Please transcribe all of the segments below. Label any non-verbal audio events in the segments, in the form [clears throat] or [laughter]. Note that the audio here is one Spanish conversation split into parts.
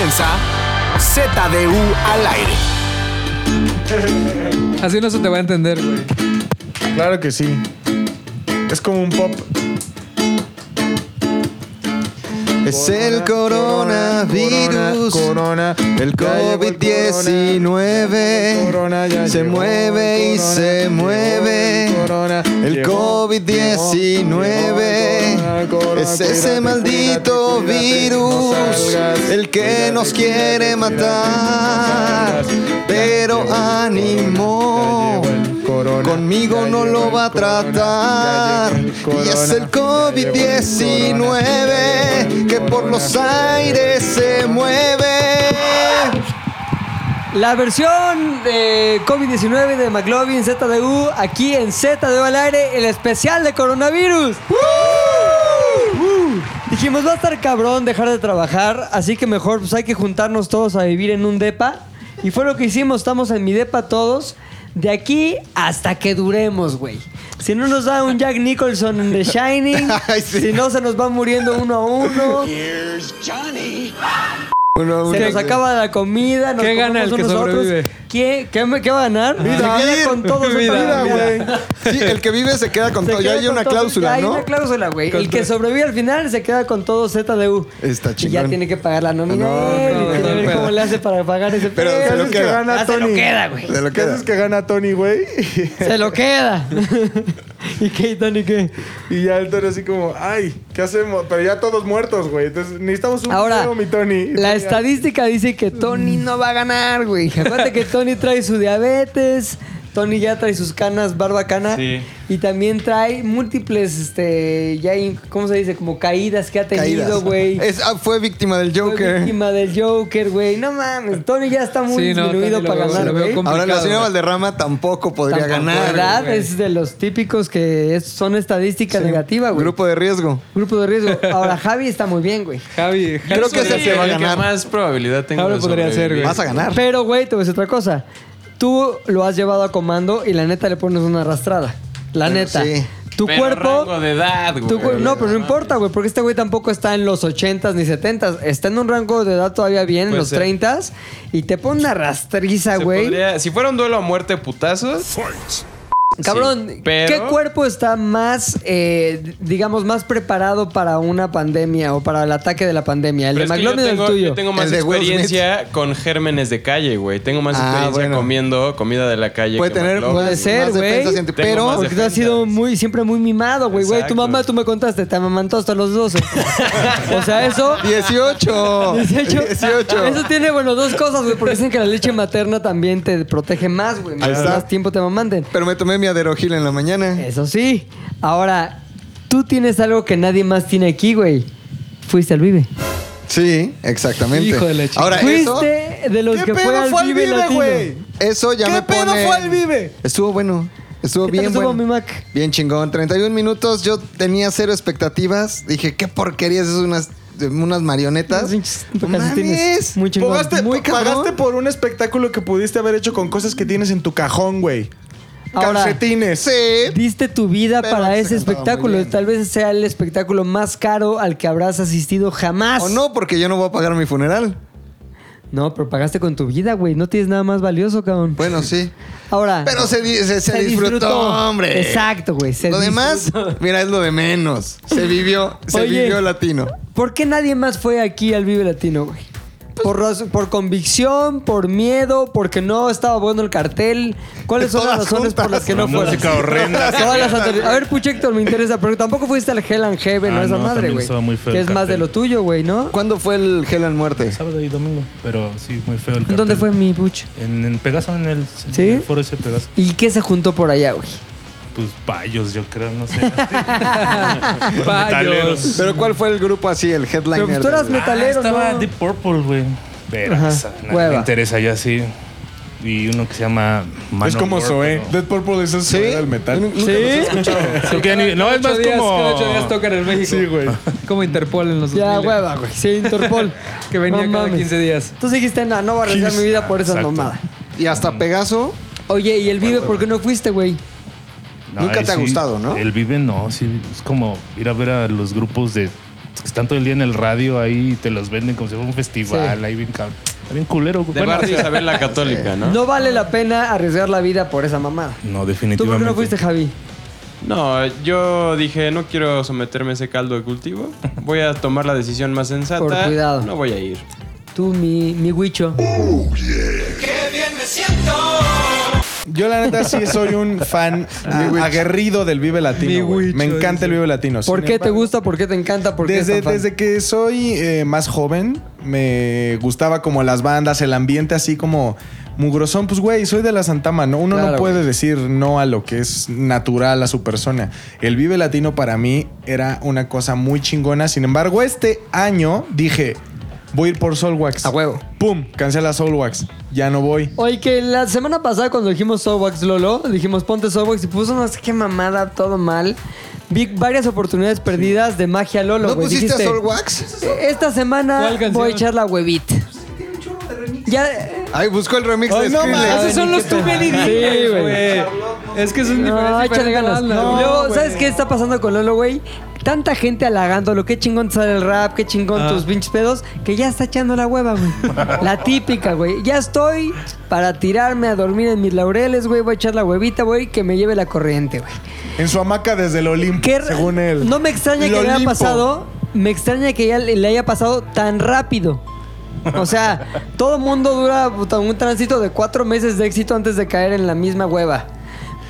comienza ZDU al aire. [laughs] Así no se te va a entender, güey. Claro que sí. Es como un pop. Es el coronavirus. Corona, El ya llegó el COVID-19 corona, ya se mueve y se mueve. el corona, El llegó, COVID-19 llegó el corona, corona, es ese maldito virus, el que nos quiere matar. Pero ánimo, corona, conmigo ya no lo va a tratar. Y es el ya llegó el corona, ya llegó COVID-19 el que por los aires se mueve. La versión de COVID-19 de McLovin ZDU aquí en ZDU al aire, el especial de coronavirus. Uh. Dijimos, va a estar cabrón dejar de trabajar, así que mejor pues hay que juntarnos todos a vivir en un depa. Y fue lo que hicimos, estamos en mi depa todos. De aquí hasta que duremos, güey. Si no nos da un Jack Nicholson en The Shining, [laughs] Ay, sí. si no se nos va muriendo uno a uno, Uno, uno. se nos acaba la comida. Nos ¿Qué gana el que unos a otros. sobrevive? ¿Qué, qué, me- qué va a ganar? Se queda con todo su Vida, vida, vida, güey. Sí, el que vive se queda con Se todo. Ya hay con una todo. cláusula, Ya hay ¿no? una cláusula, güey. El que sobrevive al final se queda con todo ZDU. Está Y ya chingón. tiene que pagar la nómina. No, él, no, y tiene que no, ver no, cómo no. le hace para pagar ese Pero pedo. se lo haces que queda. gana Ya se lo Tony? queda, güey. Se lo ¿Qué queda. haces que gana Tony, güey? Se lo queda. [laughs] [laughs] ¿Y qué, Tony, qué? y ya el Tony así como, ay, ¿qué hacemos? Pero ya todos muertos, güey. Entonces necesitamos un Ahora, video, mi Tony. Y la estadística dice que Tony no va a ganar, güey. Acuérdate que Tony trae su diabetes, Tony ya trae sus canas barbacana Sí. y también trae múltiples, este, ya, hay- ¿cómo se dice? Como caídas que ha tenido, güey. Ah, fue víctima del Fue Joker. víctima del Joker, güey. No mames, Tony ya está muy Sí, disminuido para veo- ganar, güey. Ahora la señora. Valderrama tampoco podría Tampoco, ganar. ¿Verdad? Es de los típicos que es- son estadística negativa, güey. Grupo. Grupo de riesgo. de riesgo. Ahora, Javi está muy bien, güey. Javi, Javi Creo que es el que va a ganar. más probabilidad tengo Ahora de podría ser, güey. Vas a ganar. Pero, güey, te voy a decir otra cosa. Tú lo has llevado a comando y la neta le pones una arrastrada. La neta. sí. Tu Pero cuerpo... rango de edad, güey. tu no, pero no importa, güey, porque este güey tampoco está en los 80s ni 70s. Está en un rango de edad todavía bien, en los ser. 30s. Y te pone una rastriza, Se güey. podría- si fuera un duelo a muerte putazos, Cabrón, Sí, pero- ¿qué cuerpo está más, eh, digamos, más preparado para una pandemia o para el ataque de la pandemia? ¿El pero de McLovin o el tuyo? yo tengo más experiencia con gérmenes de calle, güey. Tengo más Ah, experiencia bueno. comiendo comida de la calle. Puede que tener McLovin. Puede ser, güey. Pero Porque tú has sido muy, siempre muy mimado, güey. Güey, tu mamá, tú me contaste, te amamantó hasta los 12. o sea, eso... 18. 18. 18. Eso tiene, bueno, dos cosas, güey. Porque dicen que la leche materna también te protege más, güey. Más tiempo te amamanten. Pero me tomé mi aderogil en la mañana. Eso sí. Ahora, tú tienes algo que nadie más tiene aquí, güey. Fuiste al Vive. Sí, exactamente. Hijo de la. Ahora, eso, Fuiste de los ¿Qué que fue pedo al fue al Vive, Vive, Latino. güey? eso ya ¿Qué me pedo pone... fue al Vive? Estuvo bueno. Estuvo ¿Qué tal bien estuvo, bueno. mi Mac? Bien chingón. 31 minutos. Yo tenía cero expectativas. Dije, qué porquerías. Es unas, unas marionetas. Unos pinches No calcetines. mames. Muy chingón. Pagaste, Muy cabrón. pagaste por un espectáculo que pudiste haber hecho con cosas que tienes en tu cajón, güey. Ahora, Calcetines. Sí. Diste tu vida Pero para se ese espectáculo. Tal vez sea el espectáculo más caro al que habrás asistido jamás. O no, porque yo no voy a pagar mi funeral. No, pero pagaste con tu vida, güey. No tienes nada más valioso, cabrón. Bueno, sí. Ahora. Pero se, di- se, se disfrutó, hombre. Exacto, güey. Lo demás, mira, es lo de menos. Se vivió, se Oye. vivió latino. ¿Por qué nadie más fue aquí al Vive Latino, güey? Pues Por, por convicción, por miedo, porque no estaba bueno el cartel. ¿Cuáles son las Todas razones por juntas. las que no La fueron? música horrenda. [laughs] Todas las anteriores. A ver, Puchector, me interesa, pero tampoco fuiste al Hell and Heaven o Ah, esa no, madre, también güey. estaba muy feo Que el es más de cartel. lo tuyo, güey, ¿no? ¿Cuándo fue el Hell and Muerte? Sábado y domingo, pero sí, muy feo el cartel. ¿Dónde fue mi Puch? En, en Pegaso, en el, en ¿Sí? el foro ese Pegaso. ¿Y qué se juntó por allá, güey? Pues payos, yo creo, no sé. [laughs] Payos. Pero ¿cuál fue el grupo así, el headliner? Pero pues tú eras del- metalero, ah, estaba ¿no? Deep Purple, güey. Pero Ajá, esa, no hueva. me interesa ya sí. Y uno que se llama es Manowar, como Zoé. pero- Dead Purple es el ¿Sí? Zoé del metal. ¿Sí? [laughs] Creo que ya ni- no, es más días- como... cada ocho días tocan en México. Sí, güey. [laughs] Como Interpol en los Ya, 2000. hueva, güey. Sí, Interpol. Que venía No cada mames. 15 días. Tú dijiste, no, no voy a arriesgar mi vida por esa Exacto. mamada. Y hasta Pegaso. Oye, ¿y el Vive por qué no fuiste, güey? Nunca te ha gustado, ¿no? El Vive no, sí. Es como ir a ver a los grupos de Están todo el día en el radio ahí y te los venden como si fuera un festival. Sí. Ahí bien, bien culero. De Bueno, Barrio sí. Isabel la Católica, ¿no? No vale la pena arriesgar la vida por esa mamada. No, ¿Tú por definitivamente. qué no fuiste, Javi? No, yo dije, no quiero someterme a ese caldo de cultivo. Voy a tomar la decisión más sensata. Por cuidado. No voy a ir. Tú, mi, mi huicho. Yo la neta sí soy un fan [laughs] a- aguerrido del Vive Latino. güey. Me encanta el Vive Latino. ¿Por Sin qué te embargo, gusta? ¿Por qué te encanta? ¿Por qué Desde, es tan fan? desde que soy eh, más joven, me gustaba como las bandas, el ambiente así como mugrosón. Pues, güey, soy de la Santama, ¿no? Uno Claro, no puede güey. decir no a lo que es natural a su persona. El Vive Latino para mí era una cosa muy chingona. Sin embargo, este año dije, voy a ir por Soulwax. A huevo. ¡Pum! Cancela Soulwax. Ya no voy. Oye, que la semana pasada cuando dijimos Soulwax Lolo, dijimos ponte Soulwax y puso no sé qué mamada, todo mal. Vi varias oportunidades perdidas de magia Lolo, ¿No güey. pusiste Dijiste, a Soul Wax? Esta semana voy a echar la huevita. Ya. Ay, buscó el remix Ay, de no, Skrillex. mames. Esos son los tú güey. Es que son No, diferentes. échale ganas. No, Luego. ¿sabes qué está pasando con Lolo, güey? Tanta gente halagándolo, qué chingón te sale el rap, qué chingón Ah. tus pinches pedos, que ya está echando la hueva, güey. [laughs] la típica, güey. Ya estoy para tirarme a dormir en mis laureles, güey. Voy a echar la huevita, güey, que me lleve la corriente, güey. En su hamaca desde el Olimpo, Qué según él. No me extraña El que le haya pasado. Me extraña que ya le haya pasado tan rápido. O sea, [laughs] todo mundo dura un tránsito de cuatro meses de éxito antes de caer en la misma hueva.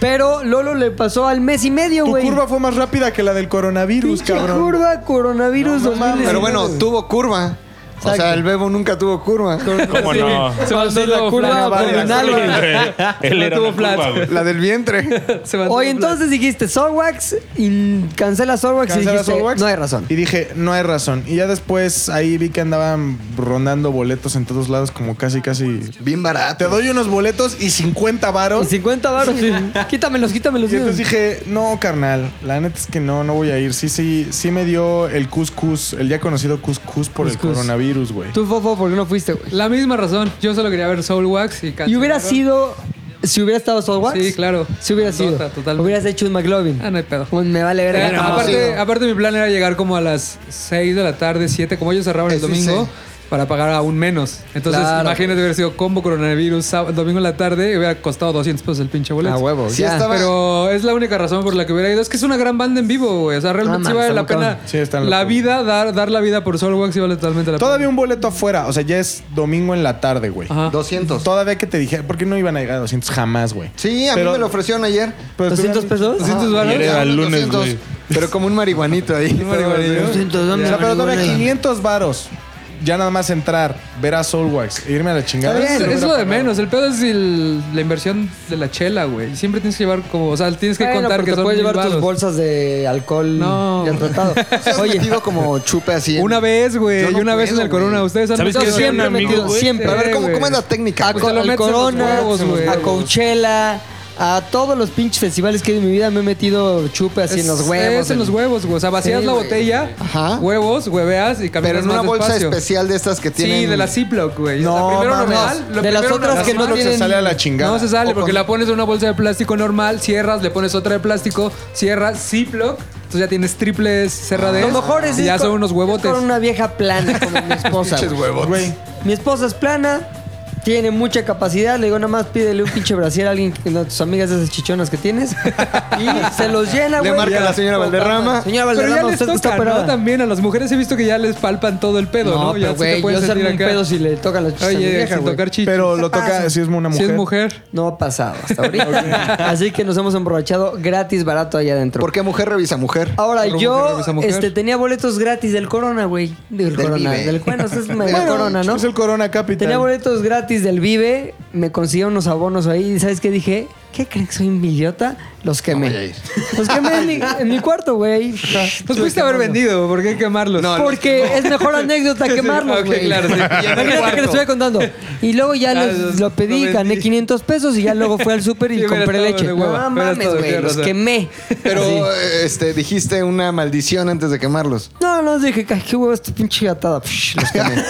Pero Lolo le pasó al mes y medio, Tu güey. curva fue más rápida que la del coronavirus, Pinche cabrón. curva coronavirus No mames. 2019. Pero bueno, tuvo curva. O sea, el Bebo nunca tuvo curva. ¿Cómo no? Se mandó la curva abdominal, güey. [laughs] Él era mantuvo una flat. curva, güey. La del vientre. [laughs] Se mandó Oye, flat. entonces dijiste Soulwax y cancela Soulwax y Cancela dijiste, Soulwax. no hay razón. Y dije, no hay razón. Y ya después ahí vi que andaban rondando boletos en todos lados, como casi, casi. Bien barato. Te doy unos boletos y 50 Y varos. 50 baros. [laughs] quítamelos, quítamelos. Y entonces dije, no, carnal, la neta es que no, no voy a ir. Sí, sí, sí me dio el cuscús, el ya conocido cuscús por el Cuscús. Coronavirus, güey. Tú, Fofo, ¿por qué no fuiste, güey? La misma razón. Yo solo quería ver Soul Wax y Y hubiera cancelaron. sido. Si hubiera estado Soulwax. Sí, claro. Si hubiera sido. Tota, totalmente. Hubieras hecho un McLovin. Ah, no hay pedo. Un me vale ver Pero aparte, aparte mi plan era llegar como a las 6 de la tarde, 7, como ellos cerraban el Eso domingo, sí. Para pagar aún menos. Entonces, Claro. imagínate hubiera sido combo coronavirus, sábado- domingo en la tarde, y hubiera costado 200 pesos el pinche boleto. A huevo. Sí ya. estaba- Pero es la única razón por la que hubiera ido. Es que es una gran banda en vivo, güey. O sea, realmente sí man, vale está la muy pena. cabrón. Sí, están la vida, dar, dar la vida por Soulwax sí vale totalmente la Todavía un boleto afuera, o sea, ya es domingo en la tarde, güey. Ajá. 200. Todavía que te dije, ¿por qué no iban a llegar a 200 jamás, güey? Sí, a Pero- mí me lo ofrecieron ayer. Pero 200 pesos. 200 varos. Ayer era el lunes, güey. Pero como un marihuanito ahí. Un marihuanillo. 200, dame O sea, pero todavía marihuana. 500 varos. Ya nada más entrar, ver a Soulwax e irme a la chingada. Es, lo es hubiera lo de menos. El pedo es el- la inversión de la chela, güey. Siempre tienes que llevar como, o sea, tienes que Bueno, contar porque que son puedes mil llevar tus varos. bolsas de alcohol No. ya tratado. [laughs] ¿Has Oye, metido como chupe así? en- Una vez, güey, Yo no y una vez en puedo, el Corona. güey. Ustedes han ¿Sabes metido qué hacía siempre un amigo, metido, güey? siempre. Pero a ver, ¿cómo, güey. cómo es la técnica? a, güey? Pues te lo al metes en los Corona, huevos, güey. a Coachella, a todos los pinches festivales que he ido en mi vida me he metido chupe así en los huevos. Es en los huevos, güey. O sea, vacías Sí, la güey. botella, Ajá. huevos, hueveas y caminas Pero en una más bolsa despacio. especial de estas que tienen... Sí, de la Ziploc, güey. No, o sea, primero normal. lo De las otras que no Ziploc se tienen- sale a la chingada. No se sale O porque con- la pones en una bolsa de plástico normal, cierras, le pones otra de plástico, cierras, Ziploc, entonces ya tienes triples cerraderas. Lo mejor es y ir ya con- son unos huevotes. Con una vieja plana como mi [laughs] esposa. Pinches. Güey, Mi esposa es plana, tiene mucha capacidad. Le digo, nada más pídele un pinche brasier a alguien, que- a tus amigas de esas chichonas que tienes. Y se los llena, Le güey. marca Ya. la señora Valderrama. Señora Pero ya Valderrama, les usted que está toca, ¿no? También a las mujeres he visto que ya les palpan todo el pedo, ¿no? No, Ya pero güey, yo un pedo si le tocan los chichos a mi Oye, vieja, sin tocar chichis. pero lo toca si es una mujer. Si es mujer. No ha pasado hasta [laughs] ahorita. Así que nos hemos emborrachado gratis, barato allá adentro. ¿Por qué mujer revisa mujer? Ahora, Por yo mujer. este, tenía boletos gratis del Corona, güey. Del, Del Corona. Vive. Del, bueno, es Bueno, Corona, ¿no? Es el Corona Capital. Tenía boletos gratis del Vive, me consiguió unos abonos ahí. ¿Y sabes qué dije? ¿Qué creen que soy un idiota? Los quemé. Los quemé [laughs] en mi, en mi cuarto, güey. Los pudiste haber vendido, ¿por qué quemarlos? No, Porque es mejor anécdota [laughs] quemarlos, güey. claro, sí. Imagínate que les estoy contando. Y luego ya [laughs] Ah, los- lo pedí, lo gané vendí. 500 pesos y ya luego fui al súper y Sí, compré leche. No mames, güey. Los quemé. Pero Así. este, dijiste una maldición antes de quemarlos. No, no, dije, "Ay, qué huevo esta pinche gatada. Los quemé.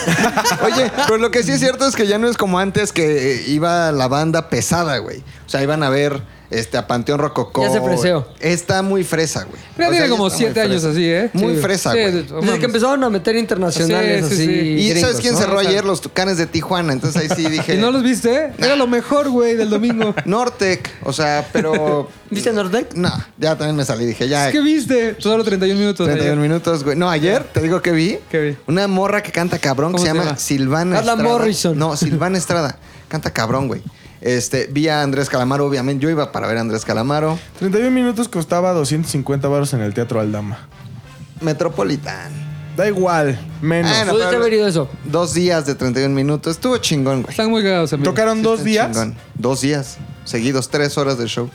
Oye, pero lo que sí es cierto es que ya no es como antes que iba la banda pesada, güey. O sea, iban a ver este, a Panteón Rococó. Ya se freseó. Está muy fresa, güey. Pero O tiene ya como siete años así, ¿eh? Muy Sí. fresa, Sí, güey. de- Desde que empezaron a meter internacionales Sí, sí, así. sí. Y gringos, ¿sabes quién ¿no? cerró O sea- ayer? Los Tucanes de Tijuana. Entonces ahí sí dije... [laughs] ¿Y no los viste? Era lo mejor, güey, del domingo. [laughs] Nortec. O sea, pero... [laughs] ¿Viste Nordec? No, ya también me salí. Dije, ya... ¿Qué viste? Solo 31 minutos. 31 ayer. minutos, güey. No, ayer te digo que vi. ¿Qué vi? Una morra que canta cabrón que ¿Cómo se se llama? Silvana Carla Estrada. Morrison. No, Silvana Estrada. Canta cabrón, güey. Este, vi a Andrés Calamaro, obviamente. Yo iba para ver a Andrés Calamaro. 31 minutos costaba 250 baros en el Teatro Aldama. Metropolitan. Da igual, menos. No. Pudiste pero- haber ido eso. Dos días de 31 minutos. Estuvo chingón, güey. Están muy cagados, amigos. Tocaron Sí, dos está días. chingón. Dos días. Seguidos, tres horas de show.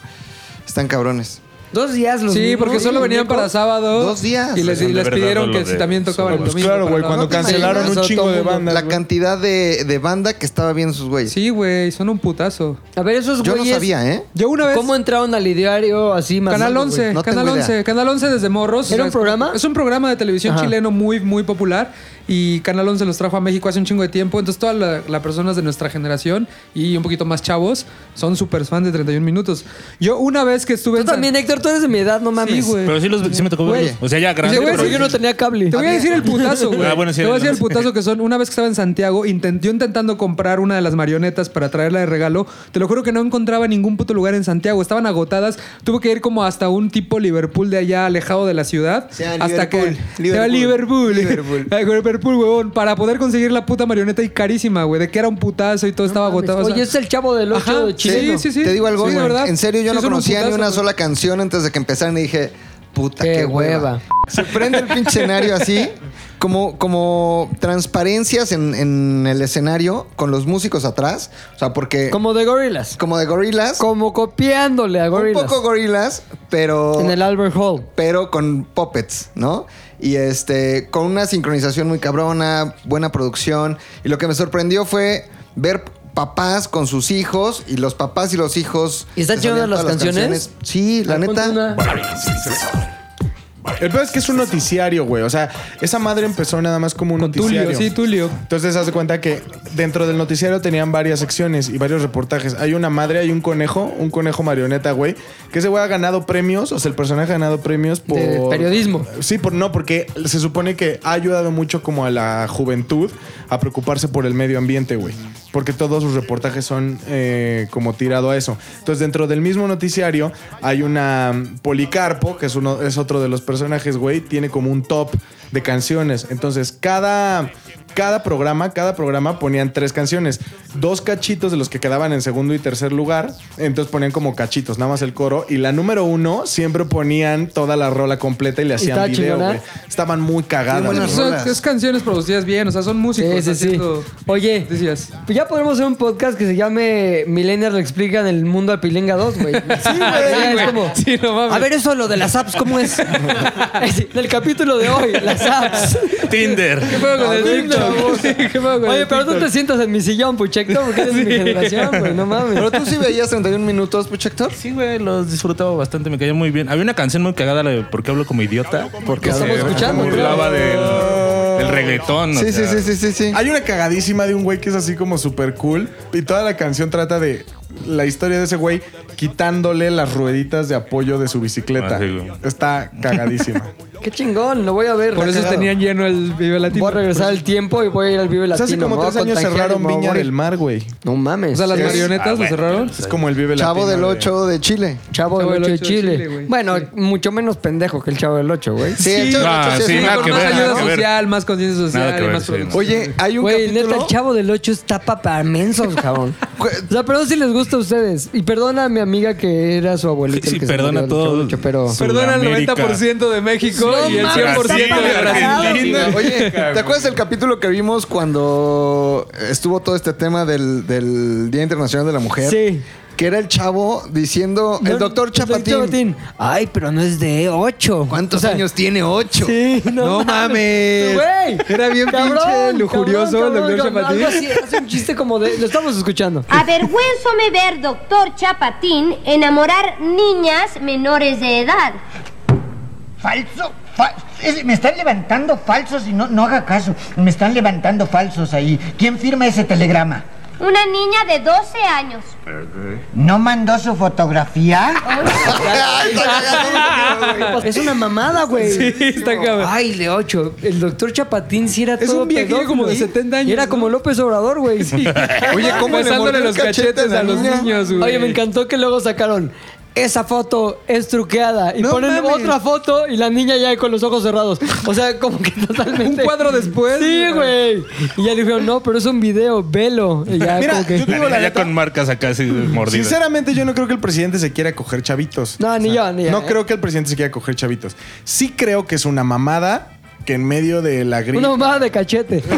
Están cabrones. Dos días los Sí, porque solo venían para sábado. Dos días. Y les, y pidieron que si también tocaban el Pues domingo. claro, güey, la- cuando ¿No te cancelaron un chingo de bandas. La cantidad de, de banda que estaba viendo sus güeyes. Sí, güey, son un putazo. A ver, esos Yo no güeyes. sabía, ¿eh? Yo una vez... ¿Cómo entraron al ideario así más Canal algo, 11, güey? No Canal tengo idea. 11, Canal 11 desde morros. ¿Era O sea, un programa? Es un programa de televisión Ajá. chileno muy, muy popular y Canal 11 los trajo a México hace un chingo de tiempo. Entonces todas la- las personas de nuestra generación y un poquito más chavos son súper fans de 31 minutos. Yo una vez que estuve Tú en San- también, Héctor, tú eres de mi edad, no mames. Sí, güey. Pero sí, los, sí me tocó Güey. verlos. O sea, ya grande. Pero sí, Yo no tenía cable. Te voy a decir el putazo, güey. [laughs] Ah, bueno, sí, Te voy a decir el putazo que son. Una vez que estaba en Santiago, intent- yo intentando comprar una de las marionetas para traerla de regalo. Te lo juro que no encontraba ningún puto lugar en Santiago. Estaban agotadas. Tuve que ir como hasta un tipo Liverpool de allá, alejado de la ciudad. Sí, a hasta que. Liverpool. Liverpool. Liverpool. [laughs] Ay, Liverpool, huevón. Para poder conseguir la puta marioneta y carísima, güey. De que era un putazo y todo estaba agotado. o sea- Oye, es el chavo del 8 Ajá, de chileno. Sí, sí, sí. Te digo algo, Sí, de güey. verdad. En serio, yo Sí, no son un conocía ni putazo, una güey. sola canción antes de que empezaran y dije, puta, Qué qué, hueva. hueva. Se prende el pinche escenario así, como, como transparencias en, en el escenario con los músicos atrás. O sea, porque como, Como de Gorillaz. de gorilas, Como copiándole a un Gorillaz. poco gorilas, pero En el Albert Hall. pero con puppets, ¿no? Y este, con una sincronización muy cabrona, buena producción. Y lo que me sorprendió fue ver papás con sus hijos y los papás y los hijos. ¿Y están chidas las canciones? Sí, la Ponte neta. una. El peor es que es un noticiario, güey. O sea, esa madre empezó nada más como un Con noticiario. Tulio, sí, Tulio. Entonces, haz de cuenta que dentro del noticiario tenían varias secciones y varios reportajes. Hay una madre, hay un conejo, un conejo marioneta, güey. Que ese güey ha ganado premios, o sea, el personaje ha ganado premios por. De periodismo. Sí, por, no, porque se supone que ha ayudado mucho como a la juventud a preocuparse por el medio ambiente, güey. Porque todos sus reportajes son eh, como tirado a eso. Entonces, dentro del mismo noticiario hay una mm, Policarpo, que es, uno, es otro de los personajes, güey. Tiene como un top de canciones. Entonces, cada, cada programa, cada programa ponían tres canciones. Dos cachitos de los que quedaban en segundo y tercer lugar. Entonces ponían como cachitos, nada más el coro. Y la número uno siempre ponían toda la rola completa y le hacían ¿Estaba video, güey. Estaban muy cagadas. Güey. Son- es canciones producidas bien, o sea, son músicos. Sí, sí, sí. Oye, Decías. pues ya podemos hacer un podcast que se llame Millennials lo explican el mundo a Pilinga 2, güey. [laughs] Sí, güey. Es como, Sí, no a ver, eso lo de las apps, ¿cómo es? [laughs] Sí, Del capítulo de hoy, las apps. Tinder. ¿Qué pedo con el TikTok? [laughs] Sí, ¿Qué pedo con Oye, el pero tú TikTok? te sientas en mi sillón, Puchector, porque eres de mi generación, güey, no mames. Pero tú sí veías 31 minutos, Puchector. Sí, güey, los disfrutaba bastante, me caía muy bien. Había una canción muy cagada, la de ¿Por qué hablo como idiota? Porque estamos se escuchando, burlaba del, del reggaetón. Sí, sí, sea, sí, sí, sí, sí. Hay una cagadísima de un güey que es así como súper cool. Y toda la canción trata de la historia de ese güey quitándole las rueditas de apoyo de su bicicleta. Ah, sí. Está cagadísima. [laughs] Qué chingón, lo voy a ver. Por eso cagado. tenían lleno el Vive Latino. Voy a regresar al tiempo y voy a ir al Vive O sea, Latino. hace como tres años cerraron Viña del Mar, güey. No mames. O sea, las Es- marionetas Ah, lo bueno. cerraron. Es como el Vive Chavo Latino del de- 8 de Chile. Chavo del Chavo del 8 de Ocho de Chile. Bueno, Sí. mucho menos pendejo que el Chavo del 8, güey. Sí, el Chavo del Ah, 8 sí sí, que Más ayuda social, más conciencia social más sí. Oye, hay un Güey, neta, el Chavo del 8 está para mensos, [laughs] cabrón. O sea, perdón si les gusta a ustedes. Y perdona a mi amiga que era su abuelita. Sí, perdona del todo. Chavo del pero... Sí. Perdona el Sudamérica. 90% de México No y el mames, 100% de. Argentina. Oye, ¿te acuerdas del capítulo que vimos cuando estuvo todo este tema del, del Día Internacional de la Mujer? Sí. Que era el chavo diciendo, No, el doctor Chapatín. Ay, pero no es de 8. ¿Cuántos años tiene? Ocho. Sí, No mames. Güey. Era bien pinche lujurioso el doctor Chapatín. Algo así, hace un chiste como de... Lo estamos escuchando. Avergüenzome ver, doctor Chapatín, enamorar niñas menores de edad. Falso. Es- me están levantando falsos y no, no haga caso. Me están levantando falsos ahí. ¿Quién firma ese telegrama? Una niña de 12 años. ¿No mandó su fotografía? Es una mamada, güey. Sí, está cabrón. Ay, de ocho. El doctor Chapatín sí era Es todo un pedófilo, como de ¿eh? 70 años, Y Era ¿no? como López Obrador, güey. Oye, ¿cómo le Besándole los cachetes la a los niños, güey. Oye, me encantó que luego sacaron esa foto es truqueada y No ponen mames. otra foto y la niña ya con los ojos cerrados. O sea, como que [laughs] totalmente. Un cuadro después. Sí, güey. Y ya dijeron, no, pero es un video, velo. Y ya Mira, como que. yo te digo la ya con marcas acá así mordidas. Sinceramente, yo no creo que el presidente se quiera coger chavitos. No, ni yo, ni yo, No ¿eh? creo que el presidente se quiera coger chavitos. Sí creo que es una mamada que en medio de la gripe. Una mamada de cachete. [laughs]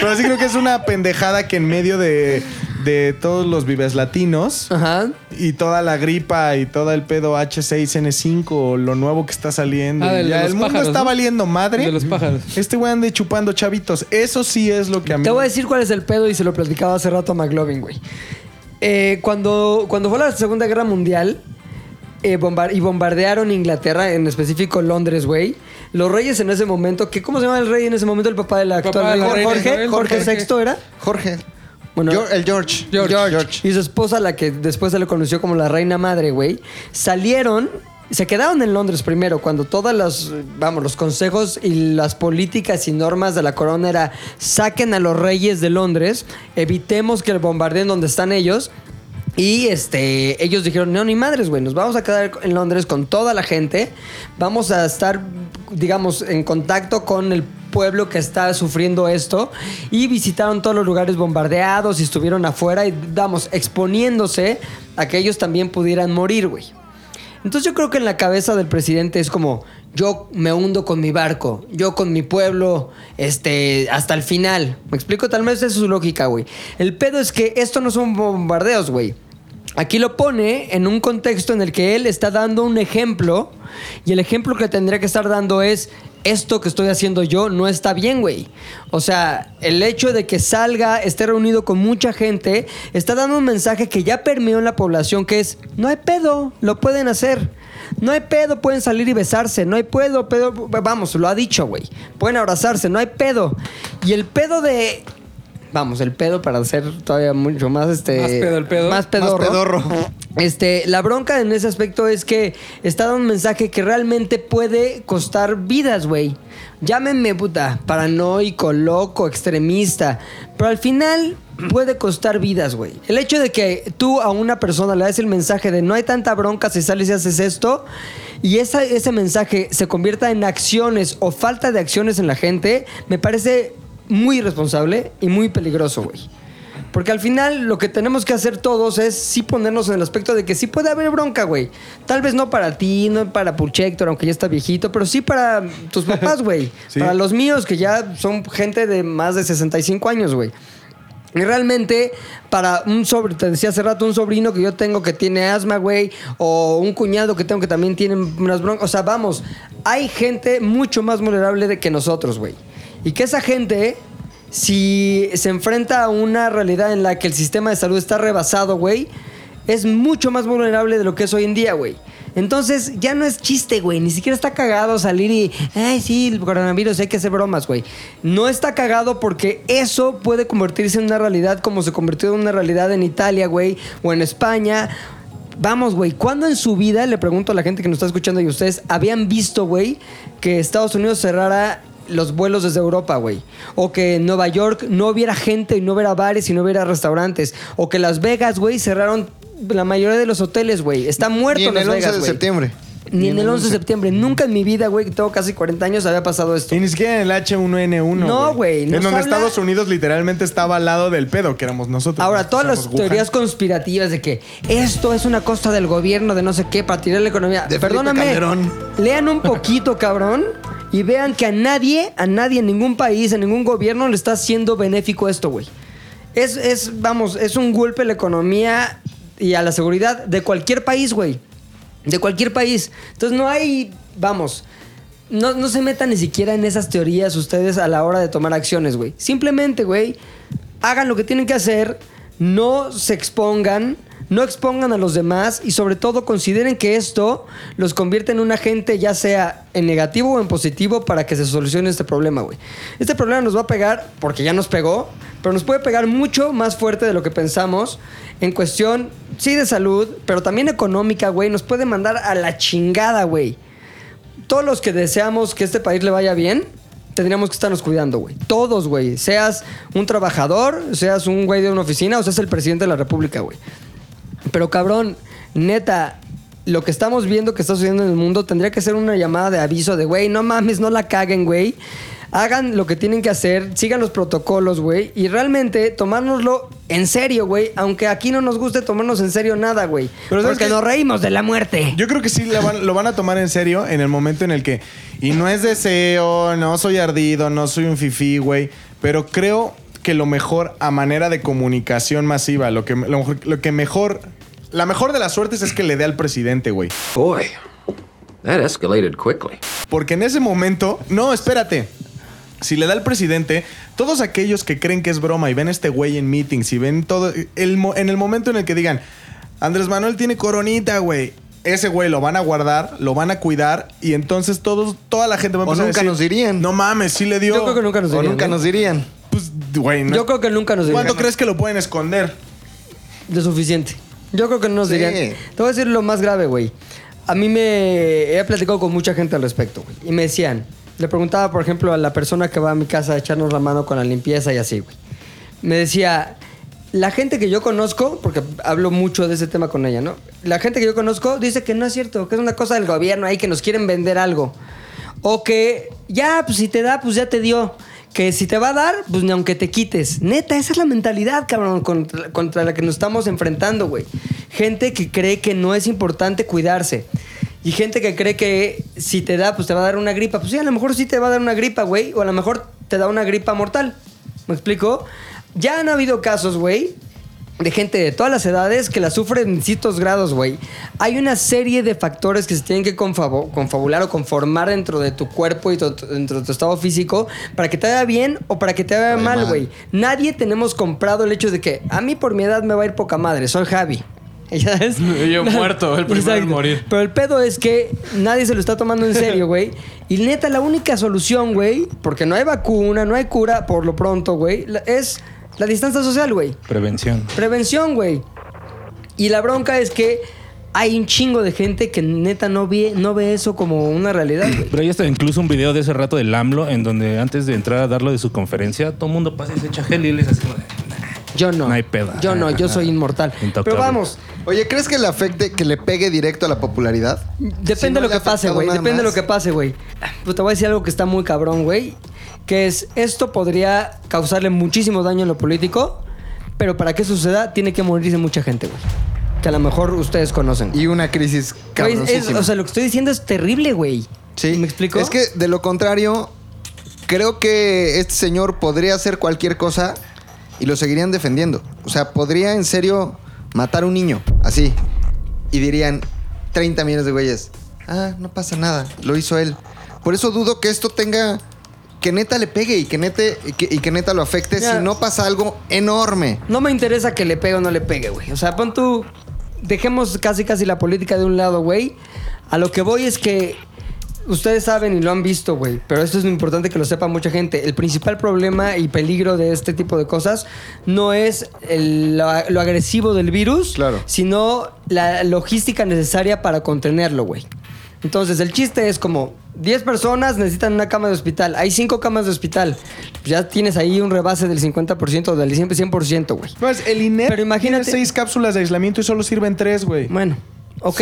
Pero sí creo que es una pendejada que en medio de, de todos los vives latinos Ajá. y toda la gripa y todo el pedo H6N5 o lo nuevo que está saliendo. Ah, de ya el mundo pájaros, está ¿no? valiendo madre. De los pájaros. Este güey ande chupando chavitos. Eso sí es lo que a mí. Te voy a decir cuál es el pedo y se lo platicaba hace rato a McLovin, güey. Eh, cuando, cuando fue la Segunda Guerra Mundial eh, bombar- y bombardearon Inglaterra, en específico Londres, güey, los reyes en ese momento, que ¿cómo se llama el rey en ese momento? El papá del actual Papá de rey, la reina Jorge, Jorge, Jorge. VI era. Jorge. Bueno, Geor- el George. George. Y su esposa, la que después se le conoció como la reina madre, güey, salieron, se quedaron en Londres primero, cuando todas las, vamos, los consejos y las políticas y normas de la corona era saquen a los reyes de Londres, evitemos que el bombardeen donde están ellos. Y este, ellos dijeron, no, ni madres, güey, nos vamos a quedar en Londres con toda la gente, vamos a estar, digamos, en contacto con el pueblo que está sufriendo esto y visitaron todos los lugares bombardeados y estuvieron afuera y, vamos, exponiéndose a que ellos también pudieran morir, güey. Entonces yo creo que en la cabeza del presidente es como yo me hundo con mi barco, yo con mi pueblo, este, hasta el final. ¿Me explico? Tal vez es su lógica, güey. El pedo es que esto no son bombardeos, güey. Aquí lo pone en un contexto en el que él está dando un ejemplo y el ejemplo que tendría que estar dando es esto que estoy haciendo yo no está bien, güey. O sea, el hecho de que salga, esté reunido con mucha gente, está dando un mensaje que ya permeó en la población que es, no hay pedo, lo pueden hacer. No hay pedo, pueden salir y besarse. No hay pedo, pedo, vamos, lo ha dicho, güey. Pueden abrazarse, no hay pedo. Y el pedo de... Vamos, el pedo para ser todavía mucho más este... Más pedo el pedo. Más pedorro. Más pedorro. Este, la bronca en ese aspecto es que está dando un mensaje que realmente puede costar vidas, güey. Llámenme puta, paranoico, loco, extremista. Pero al final puede costar vidas, güey. El hecho de que tú a una persona le das el mensaje de no hay tanta bronca si sales y haces esto, y esa- ese mensaje se convierta en acciones o falta de acciones en la gente, me parece muy irresponsable y muy peligroso, güey. Porque al final lo que tenemos que hacer todos es sí ponernos en el aspecto de que sí puede haber bronca, güey. Tal vez no para ti, no para Puchector, aunque ya está viejito, pero sí para tus papás, [laughs] güey. Sí. Para los míos, que ya son gente de más de 65 años, güey. Y realmente, para un sobrino, te decía hace rato, un sobrino que yo tengo que tiene asma, güey, o un cuñado que tengo que también tiene unas broncas. O sea, vamos, hay gente mucho más vulnerable de que nosotros, güey. Y que esa gente, si se enfrenta a una realidad en la que el sistema de salud está rebasado, güey, es mucho más vulnerable de lo que es hoy en día, güey. Entonces, ya no es chiste, güey. Ni siquiera está cagado salir y, ay, sí, el coronavirus, hay que hacer bromas, güey. No está cagado porque eso puede convertirse en una realidad como se convirtió en una realidad en Italia, güey, o en España. Vamos, güey, ¿cuándo en su vida, le pregunto a la gente que nos está escuchando y ustedes, habían visto, güey, que Estados Unidos cerrara los vuelos desde Europa, güey? O que en Nueva York no hubiera gente y no hubiera bares y no hubiera restaurantes. O que Las Vegas, güey, cerraron la mayoría de los hoteles, güey. Está muerto Ni en Las el 11 Vegas, de septiembre. Ni en el 11 de septiembre. Nunca en mi vida, güey, que tengo casi 40 años, había pasado esto. Y ni siquiera en el H1N1. No, güey, En donde habla- Estados Unidos literalmente estaba al lado del pedo, que éramos nosotros. Ahora, todas las Wuhan. teorías conspirativas de que esto es una costa del gobierno de no sé qué para tirar la economía. De Perdóname. Lean un poquito, cabrón, y vean que a nadie, a nadie, en ningún país, en ningún gobierno le está haciendo benéfico esto, güey. Es, es, vamos, es un golpe a la economía y a la seguridad de cualquier país, güey. De cualquier país. Entonces no hay, vamos, no, no se metan ni siquiera en esas teorías ustedes a la hora de tomar acciones, güey. Simplemente, güey, hagan lo que tienen que hacer, no se expongan, no expongan a los demás y sobre todo consideren que esto los convierte en un agente ya sea en negativo o en positivo para que se solucione este problema, güey. Este problema nos va a pegar porque ya nos pegó, pero nos puede pegar mucho más fuerte de lo que pensamos en cuestión, sí, de salud, pero también económica, güey. Nos puede mandar a la chingada, güey todos los que deseamos que este país le vaya bien, tendríamos que estarnos cuidando, güey. Todos, güey. Seas un trabajador, seas un güey de una oficina o seas el presidente de la República, güey. Pero cabrón, neta, lo que estamos viendo que está sucediendo en el mundo tendría que ser una llamada de aviso de, güey, no mames, no la caguen, güey. Hagan lo que tienen que hacer, sigan los protocolos, güey. Y realmente tomárnoslo en serio, güey. Aunque aquí no nos guste tomarnos en serio nada, güey. Pero ¿sabes Porque qué? nos reímos de la muerte. Yo creo que sí la van- lo van a tomar en serio en el momento en el que. Y no es deseo, no soy ardido, no soy un fifí, güey. Pero creo que lo mejor a manera de comunicación masiva, lo que, lo, mejor- lo que mejor. La mejor de las suertes es que le dé al presidente, güey. Boy, that escalated quickly. Porque en ese momento. No, espérate. Si le da al presidente, todos aquellos que creen que es broma y ven a este güey en meetings y ven todo. el en el momento en el que digan, Andrés Manuel tiene coronita, güey. Ese güey lo van a guardar, lo van a cuidar y entonces todos, toda la gente va a O empezar a nunca decir, nos dirían. No mames, sí le dio. Yo creo que nunca nos O dirían. nunca ¿eh? nos dirían. Pues, güey, no- Yo creo que nunca nos dirían. ¿Cuánto crees que lo pueden esconder? De suficiente. Yo creo que no nos Sí. dirían. Te voy a decir lo más grave, güey. A mí me he platicado con mucha gente al respecto, güey. Y me decían, le preguntaba, por ejemplo, a la persona que va a mi casa a echarnos la mano con la limpieza y así, güey. Me decía, la gente que yo conozco, porque hablo mucho de ese tema con ella, ¿no? La gente que yo conozco dice que no es cierto, que es una cosa del gobierno ahí, que nos quieren vender algo. O que ya, pues si te da, pues ya te dio. Que si te va a dar, pues ni aunque te quites. Neta, esa es la mentalidad, cabrón, contra, la que nos estamos enfrentando, güey. Gente que cree que no es importante cuidarse. Y gente que cree que si te da, pues te va a dar una gripa. Pues sí, a lo mejor sí te va a dar una gripa, güey. O a lo mejor te da una gripa mortal. ¿Me explico? Ya han habido casos, güey, de gente de todas las edades que la sufren en ciertos grados, güey. Hay una serie de factores que se tienen que confabular o conformar dentro de tu cuerpo y tu- dentro de tu estado físico para que te vaya bien o para que te vaya mal, güey. Nadie tenemos comprado el hecho de que a mí por mi edad me va a ir poca madre, soy Javi. [laughs] ¿Ya ves? [laughs] Yo muerto, el primero en morir. Pero el pedo es que nadie se lo está tomando en serio, güey. Y neta, la única solución, güey, porque no hay vacuna, no hay cura por lo pronto, güey, es la distancia social, güey. Prevención. Prevención, güey. Y la bronca es que hay un chingo de gente que neta no ve, no ve eso como una realidad, güey. Pero ahí está incluso un video de ese rato del AMLO en donde antes de entrar a darlo de su conferencia, todo el mundo pasa y se echa gel y él es así como de, Yo no. No hay pedo. Yo no, yo soy inmortal. Intocable. Pero vamos, Oye, ¿crees que le afecte, que le pegue directo a la popularidad? Depende Si no de lo que pase, güey. Depende de lo que pase, güey. Pues te voy a decir algo que está muy cabrón, güey. Que es, esto podría causarle muchísimo daño en lo político, pero para que suceda tiene que morirse mucha gente, güey. Que a lo mejor ustedes conocen. Y una crisis cabrosísima. o sea, lo que estoy diciendo es terrible, güey. Sí. ¿Me explico? Es que de lo contrario, creo que este señor podría hacer cualquier cosa y lo seguirían defendiendo. O sea, podría en serio matar a un niño, así. Y dirían 30 millones de güeyes. Ah, no pasa nada, lo hizo él. Por eso dudo que esto tenga. Que neta le pegue y que, nete, y que, y que neta lo afecte si no pasa algo enorme. No me interesa que le pegue o no le pegue, güey. O sea, pon tú. Dejemos casi casi la política de un lado, güey. A lo que voy es que. Ustedes saben y lo han visto, güey. Pero esto es importante que lo sepa mucha gente. El principal problema y peligro de este tipo de cosas no es el- lo, lo agresivo del virus, Claro. sino la logística necesaria para contenerlo, güey. Entonces, el chiste es como 10 personas necesitan una cama de hospital. Hay 5 camas de hospital. Pues ya tienes ahí un rebase del 50% o del 100%, güey. No, es el INEP Pero imagínate- tiene seis cápsulas de aislamiento y solo sirven tres, güey. Bueno, ok.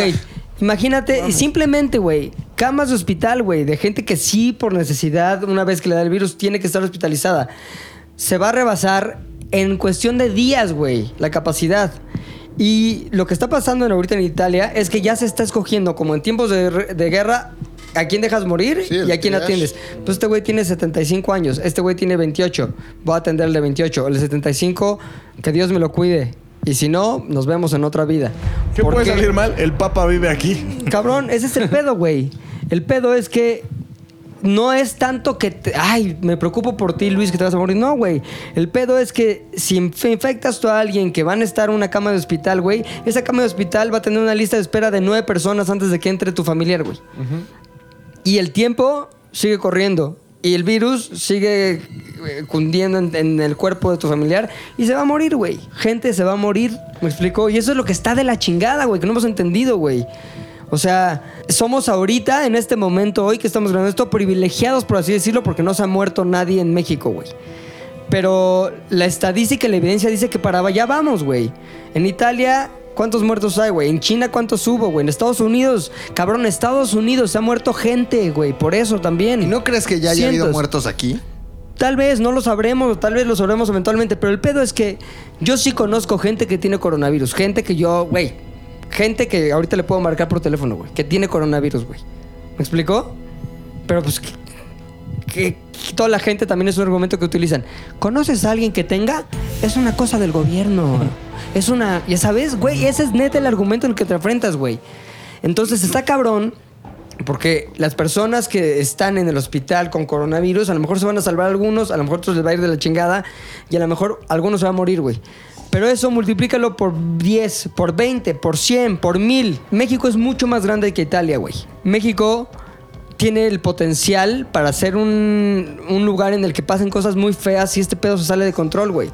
Imagínate, y simplemente, güey, camas de hospital, güey, de gente que sí, por necesidad, una vez que le da el virus, tiene que estar hospitalizada. Se va a rebasar en cuestión de días, güey, la capacidad. Y lo que está pasando en ahorita en Italia es que ya se está escogiendo, como en tiempos de, de guerra, a quién dejas morir Sí, y a quién atiendes. Pues este güey tiene 75 años, este güey tiene 28. Voy a atender el de 28. El de 75, que Dios me lo cuide. Y si no, nos vemos en otra vida. ¿Qué puede salir mal? El Papa vive aquí. Cabrón, ese es el pedo, güey. El pedo es que no es tanto que, te- ay, me preocupo por ti, Luis, que te vas a morir. No, güey. El pedo es que si inf- infectas tú a alguien que van a estar en una cama de hospital, güey, esa cama de hospital va a tener una lista de espera de nueve personas antes de que entre tu familiar, güey. Y el tiempo sigue corriendo. Y el virus sigue eh, cundiendo en, en el cuerpo de tu familiar. Y se va a morir, güey. Gente se va a morir. ¿Me explico? Y eso es lo que está de la chingada, güey. Que no hemos entendido, güey. O sea, somos ahorita, en este momento, hoy que estamos grabando esto, privilegiados, por así decirlo, porque no se ha muerto nadie en México, güey. Pero la estadística y la evidencia dice que para allá vamos, güey. En Italia, ¿cuántos muertos hay, güey? En China, ¿cuántos hubo, güey? En Estados Unidos, cabrón, Estados Unidos se ha muerto gente, güey. Por eso también. ¿Y no crees que ya haya habido muertos aquí? Tal vez no lo sabremos, tal vez lo sabremos eventualmente, pero el pedo es que yo sí conozco gente que tiene coronavirus, gente que yo, güey, gente que ahorita le puedo marcar por teléfono, güey, que tiene coronavirus, güey. ¿Me explicó? Pero pues que, que toda la gente también es un argumento que utilizan. ¿Conoces a alguien que tenga? Es una cosa del gobierno. [laughs] Es una, ya sabes, güey, ese es neta el argumento en el que te enfrentas, güey. Entonces está cabrón porque las personas que están en el hospital con coronavirus, a lo mejor se van a salvar algunos, a lo mejor otros les va a ir de la chingada y a lo mejor algunos se van a morir, güey. Pero eso multiplícalo por 10, por 20, por 100, por 1000. México es mucho más grande que Italia, güey. México tiene el potencial para ser un, un lugar en el que pasen cosas muy feas si este pedo se sale de control, güey.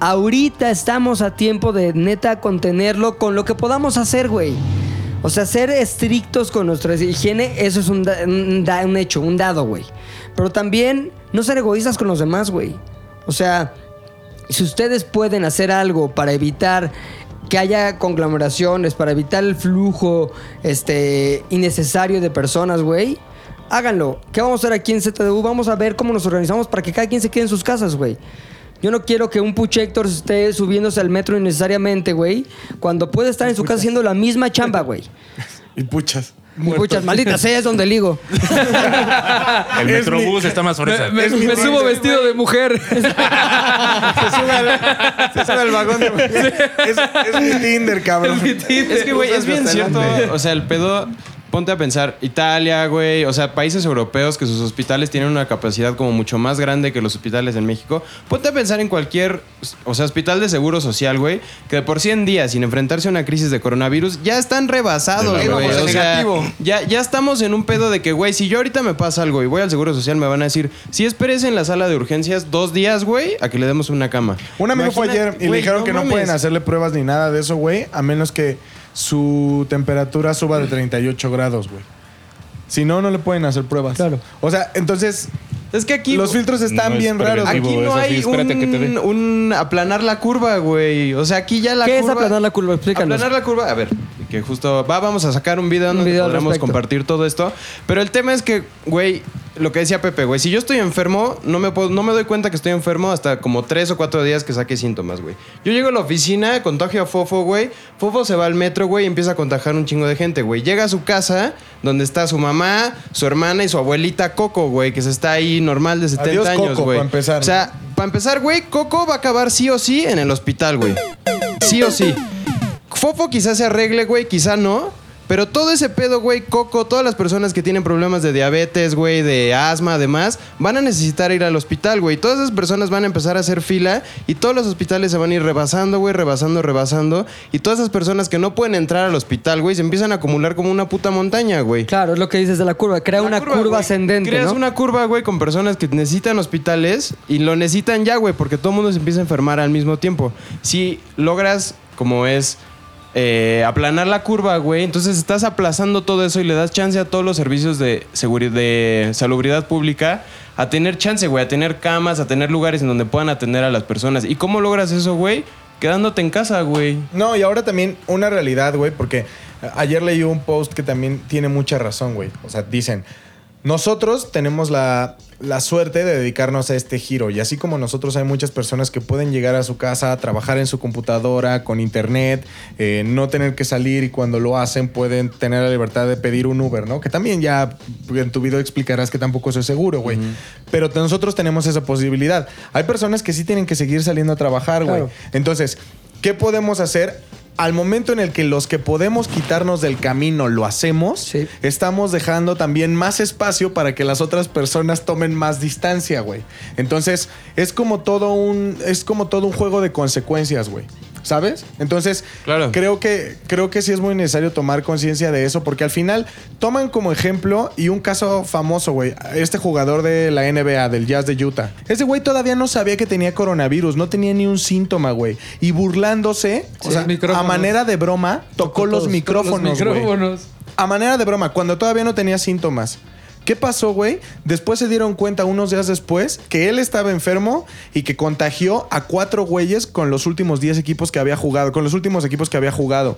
Ahorita estamos a tiempo de neta contenerlo con lo que podamos hacer, güey. O sea, ser estrictos con nuestra higiene, eso es un, un da- un hecho, un dado, güey. Pero también no ser egoístas con los demás, güey. O sea, si ustedes pueden hacer algo para evitar que haya conglomeraciones, para evitar el flujo este, innecesario de personas, güey, háganlo. ¿Qué vamos a hacer aquí en ZDU? Vamos a ver cómo nos organizamos para que cada quien se quede en sus casas, güey. Yo no quiero que un Puchector esté subiéndose al metro innecesariamente, güey, cuando puede estar en su casa haciendo la misma chamba, güey. [laughs] Y puchas. Y Puchas, maldita sea, es donde ligo. [laughs] El Es Metrobús está más fresa. Me, mi me subo vestido de mujer. [laughs] se, sube al, se sube al vagón de... Es, es mi Tinder, cabrón. Es que, güey, es bien cierto. O sea, el pedo. Ponte a pensar, Italia, güey, o sea, países europeos que sus hospitales tienen una capacidad como mucho más grande que los hospitales en México. Ponte a pensar en cualquier, o sea, hospital de seguro social, güey, que de por 100 días sin enfrentarse a una crisis de coronavirus ya están rebasados, güey. vamos, O sea, negativo. ya, ya estamos en un pedo de que, güey, si yo ahorita me pasa algo y voy al seguro social, me van a decir, si esperes en la sala de urgencias dos días, güey, a que le demos una cama. Un amigo fue ayer y le dijeron que no mames. pueden hacerle pruebas ni nada de eso, güey, a menos que su temperatura suba de 38 grados, güey. Si no, no le pueden hacer pruebas. Claro. O sea, entonces, Es que aquí... los filtros están No es bien raros. Aquí no sí, hay espérate que te dé. un, un aplanar la curva, güey. O sea, aquí ya la ¿Qué es curva... aplanar la curva? Explícanos. Aplanar la curva, a ver, que justo va, vamos a sacar un video Un donde video podremos compartir todo esto. Pero el tema es que, güey, lo que decía Pepe, güey, si yo estoy enfermo, no me, puedo- no me doy cuenta que estoy enfermo hasta como tres o cuatro días que saque síntomas, güey. Yo llego a la oficina, contagio a Fofo, güey. Fofo se va al metro, güey, y empieza a contagiar un chingo de gente, güey. Llega a su casa, donde está su mamá, su hermana y su abuelita Coco, güey, que se está ahí normal de 70 Adiós, años, güey. O sea, para empezar, güey, Coco va a acabar sí o sí en el hospital, güey. Sí o sí. Fofo quizás se arregle, güey, quizá no. Pero todo ese pedo, güey, Coco, todas las personas que tienen problemas de diabetes, güey, de asma, además, van a necesitar ir al hospital, güey. Todas esas personas van a empezar a hacer fila y todos los hospitales se van a ir rebasando, güey, rebasando, rebasando. Y todas esas personas que no pueden entrar al hospital, güey, se empiezan a acumular como una puta montaña, güey. Claro, es lo que dices de la curva. Crea La una curva, güey. ascendente, Creas ¿no? una curva, güey, con personas que necesitan hospitales y lo necesitan ya, güey, porque todo el mundo se empieza a enfermar al mismo tiempo. Si logras, como es, eh, aplanar la curva, güey, entonces estás aplazando todo eso y le das chance a todos los servicios de seguridad, de salubridad pública a tener chance, güey, a tener camas, a tener lugares en donde puedan atender a las personas. ¿Y cómo logras eso, güey? Quedándote en casa, güey. No, y ahora también una realidad, güey, porque ayer leí un post que también tiene mucha razón, güey. O sea, dicen, nosotros tenemos la, la suerte de dedicarnos a este giro y así como nosotros hay muchas personas que pueden llegar a su casa, trabajar en su computadora, con internet, eh, no tener que salir y cuando lo hacen pueden tener la libertad de pedir un Uber, ¿no? Que también ya en tu video explicarás que tampoco eso es seguro, güey. Pero nosotros tenemos esa posibilidad. Hay personas que sí tienen que seguir saliendo a trabajar, güey. Claro. Entonces, ¿qué podemos hacer? Al momento en el que los que podemos quitarnos del camino lo hacemos, Sí. estamos dejando también más espacio para que las otras personas tomen más distancia, güey. Entonces, es como todo un es como todo un juego de consecuencias, güey. ¿Sabes? Entonces, Claro. creo que creo que sí es muy necesario tomar conciencia de eso porque al final toman como ejemplo y un caso famoso, güey, este jugador de la NBA del Jazz de Utah. Ese güey todavía no sabía que tenía coronavirus, no tenía ni un síntoma, güey, y burlándose, o Sí, sea, micrófonos. a manera de broma, tocó los Todos, micrófonos, los güey. micrófonos. A manera de broma, cuando todavía no tenía síntomas. ¿Qué pasó, güey? Después se dieron cuenta unos días después que él estaba enfermo y que contagió a cuatro güeyes con los últimos 10 equipos que había jugado, con los últimos equipos que había jugado.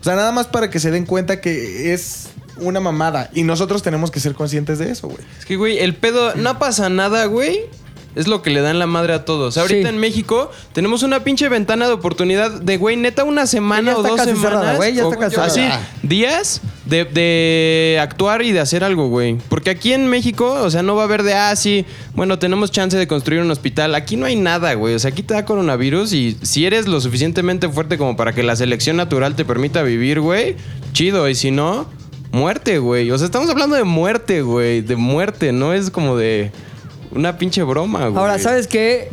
O sea, nada más para que se den cuenta que es una mamada y nosotros tenemos que ser conscientes de eso, güey. Es que, güey, el pedo, no pasa nada, güey. Es lo que le dan la madre a todos. Ahorita Sí. en México tenemos una pinche ventana de oportunidad de, güey, neta, una semana Ya o dos casi semanas. cerrada, güey, ya o- está casi cerrada. Así, días de, de actuar y de hacer algo, güey. Porque aquí en México, o sea, no va a haber de, ah, sí, bueno, tenemos chance de construir un hospital. Aquí no hay nada, güey. O sea, aquí te da coronavirus y si eres lo suficientemente fuerte como para que la selección natural te permita vivir, güey, chido. Y si no, muerte, güey. O sea, estamos hablando de muerte, güey. De muerte, no es como de una pinche broma, güey. Ahora, ¿sabes qué?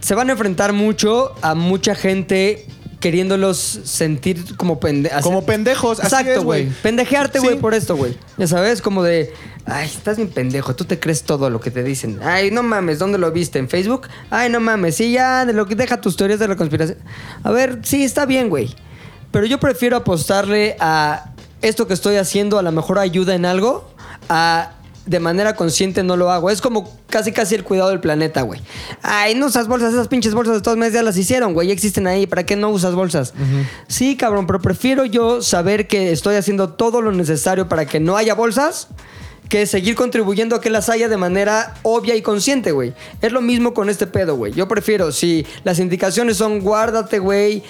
Se van a enfrentar mucho a mucha gente queriéndolos sentir como pendejos. Como pendejos, así Exacto, güey. güey. Pendejearte, Sí. güey, por esto, güey. Ya sabes, como de, ay, estás bien pendejo, tú te crees todo lo que te dicen. Ay, no mames, ¿dónde lo viste? ¿En Facebook? Ay, no mames, sí, ya, de lo que deja tus teorías de la conspiración. A ver, sí, está bien, güey. Pero yo prefiero apostarle a esto que estoy haciendo, a lo mejor ayuda en algo, a de manera consciente no lo hago. Es como casi casi el cuidado del planeta, güey. Ay, no usas bolsas, esas pinches bolsas de todos meses ya las hicieron, güey. Ya existen ahí. ¿Para qué no usas bolsas? Sí, cabrón, pero prefiero yo saber que estoy haciendo todo lo necesario para que no haya bolsas que seguir contribuyendo a que las haya de manera obvia y consciente, güey. Es lo mismo con este pedo, güey. Yo prefiero, si las indicaciones son guárdate, güey,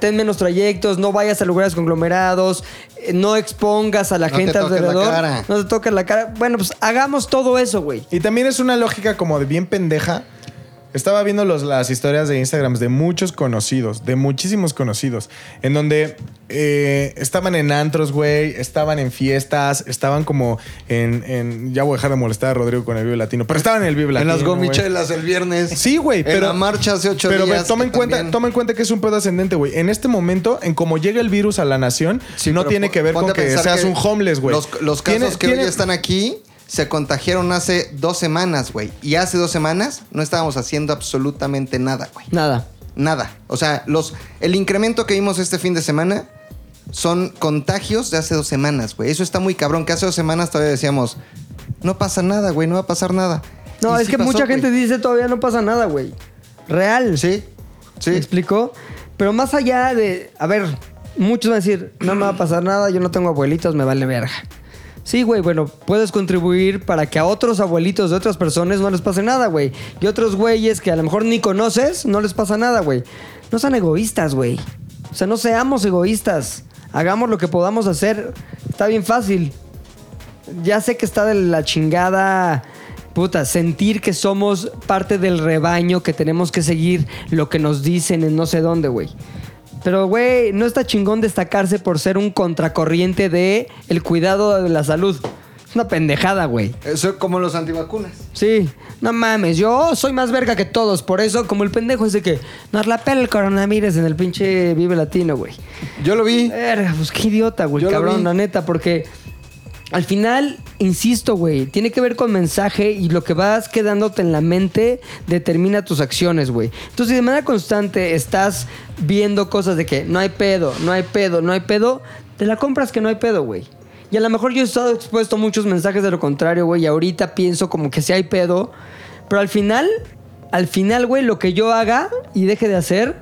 ten menos trayectos, no vayas a lugares conglomerados, eh, no expongas a la No te gente toques la alrededor, cara. no te toques la cara. Bueno, pues hagamos todo eso, güey. Y también es una lógica como de bien pendeja. Estaba viendo los- las historias de Instagram de muchos conocidos, de muchísimos conocidos, en donde eh, estaban en antros, güey, estaban en fiestas, estaban como en, en- Ya voy a dejar de molestar a Rodrigo con el Vive Latino, pero estaban en el Vive En Latino. las güey. gomichelas el viernes. Sí, güey, En pero. la marcha hace ocho pero, días. Pero toma en, cuenta, también- toma en cuenta que es un pedo ascendente, güey. En este momento, en cómo llega el virus a la nación, Sí, no tiene que ver con que seas que un homeless, güey. Los, los casos Tiene- que tiene- hoy están aquí se contagiaron hace dos semanas, güey. Y hace dos semanas no estábamos haciendo absolutamente nada, güey. Nada. Nada. O sea, los, el incremento que vimos este fin de semana son contagios de hace dos semanas, güey. Eso está muy cabrón. Que hace dos semanas todavía decíamos, no pasa nada, güey, no va a pasar nada. No, Y es sí que pasó, mucha gente dice todavía no pasa nada, güey. Real. Sí, sí. ¿Me explicó? Pero más allá de. A ver, muchos van a decir, no me va a pasar nada, yo no tengo abuelitos, me vale verga. Sí, güey, bueno, puedes contribuir para que a otros abuelitos de otras personas no les pase nada, güey. Y otros güeyes que a lo mejor ni conoces, no les pasa nada, güey. No sean egoístas, güey. O sea, no seamos egoístas. Hagamos lo que podamos hacer. Está bien fácil. Ya sé que está de la chingada. Puta, sentir que somos parte del rebaño, que tenemos que seguir lo que nos dicen en no sé dónde, güey. Pero, güey, no está chingón destacarse por ser un contracorriente de el cuidado de la salud. Es una pendejada, güey. Eso es como los antivacunas. Sí, no mames, yo soy más verga que todos. Por eso, como el pendejo ese que nos la pela el coronavirus en el pinche Vive Latino, güey. Yo lo vi. Verga, pues qué idiota, güey, Yo lo cabrón, vi. la neta, porque al final, insisto, güey, tiene que ver con mensaje y lo que vas quedándote en la mente determina tus acciones, güey. Entonces, si de manera constante estás viendo cosas de que no hay pedo, no hay pedo, no hay pedo, te la compras que no hay pedo, güey. Y a lo mejor yo he estado expuesto a muchos mensajes de lo contrario, güey, y ahorita pienso como que sí hay pedo, pero al final, al final, güey, lo que yo haga y deje de hacer,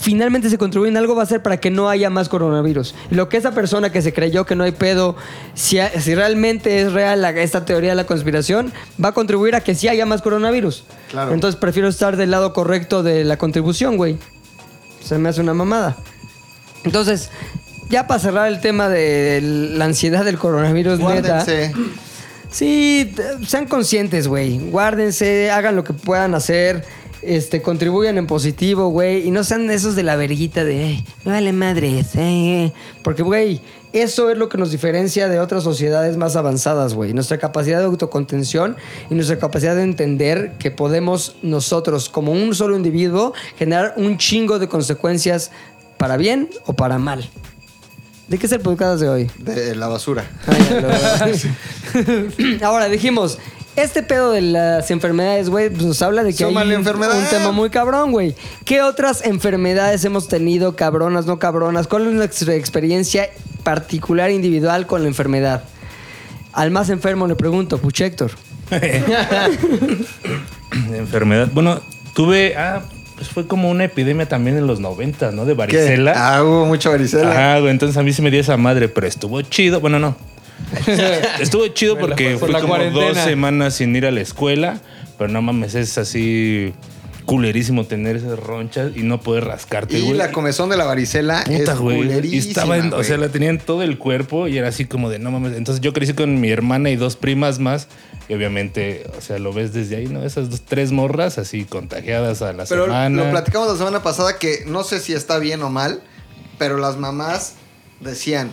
finalmente se contribuye en algo va a ser para que no haya más coronavirus. Lo que esa persona que se creyó que no hay pedo, si, realmente es real la- esta teoría de la conspiración, va a contribuir a que sí haya más coronavirus. Claro. Entonces prefiero estar del lado correcto de la contribución, güey. Se me hace una mamada. Entonces, ya para cerrar el tema de la ansiedad del coronavirus, neta. Guárdense. Sí, t- sean conscientes, güey. Guárdense, hagan lo que puedan hacer. Este, contribuyan en positivo, güey, y no sean esos de la verguita de, "Ay, no vale madres, eh, eh". porque, güey, eso es lo que nos diferencia de otras sociedades más avanzadas, güey. Nuestra capacidad de autocontención y nuestra capacidad de entender que podemos nosotros, como un solo individuo, generar un chingo de consecuencias para bien o para mal. ¿De qué es el podcast de hoy? De la basura. Ah, [laughs] Ahora dijimos, este pedo de las enfermedades, güey, pues nos habla de que Suma hay enfermedad. un tema muy cabrón, güey. ¿Qué otras enfermedades hemos tenido, cabronas, no cabronas? ¿Cuál es nuestra experiencia particular, individual con la enfermedad? Al más enfermo le pregunto, Puchector. [laughs] Enfermedad. Bueno, tuve. Ah, pues fue como una epidemia también en los 90, ¿no? De ¿Qué? varicela. Ah, hubo mucha varicela. Güey. Entonces a mí se me dio esa madre, pero estuvo chido. Bueno, no. [laughs] estuvo chido porque por fui la como cuarentena. dos semanas sin ir a la escuela. Pero no mames, es así culerísimo tener esas ronchas y no poder rascarte, Y la comezón de la varicela Puta, es güey. Y culerísima, estaba en- o sea, la tenía en todo el cuerpo y era así como de no mames. Entonces yo crecí con mi hermana y dos primas más. Y obviamente, o sea, lo ves desde ahí, ¿no? Esas dos, tres morras así contagiadas a la Pero semana. lo platicamos la semana pasada que no sé si está bien o mal, pero las mamás decían,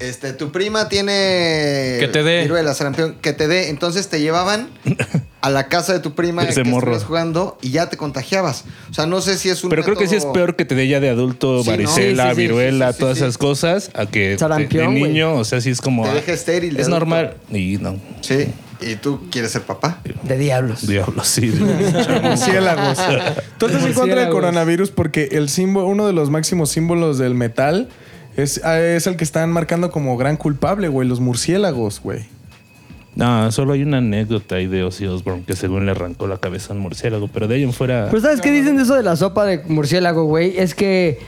este, tu prima tiene Que te dé. viruela, sarampión, que te dé. Entonces te llevaban [laughs] a la casa de tu prima Ese que morro. jugando y ya te contagiabas. O sea, no sé si es un Pero creo que sí es peor que te dé ya de adulto varicela, Sí, sí, sí, viruela, sí, sí, todas sí. esas cosas, a que de- Sarampión, de güey. niño, o sea, sí es como... Te ah, deja estéril de Es adulto. normal. Y no, Sí, y tú quieres ser papá. De diablos. diablo, sí. [laughs] Murciélagos. [laughs] Tú estás en contra del coronavirus porque el símbolo, uno de los máximos símbolos del metal es, ah, es el que están marcando como gran culpable, güey, los murciélagos, güey. no, solo hay una anécdota ahí de Ozzy Osbourne que según le arrancó la cabeza a un murciélago, pero de ahí en fuera... Pero ¿sabes qué dicen de eso de la sopa de murciélago, güey? Es que,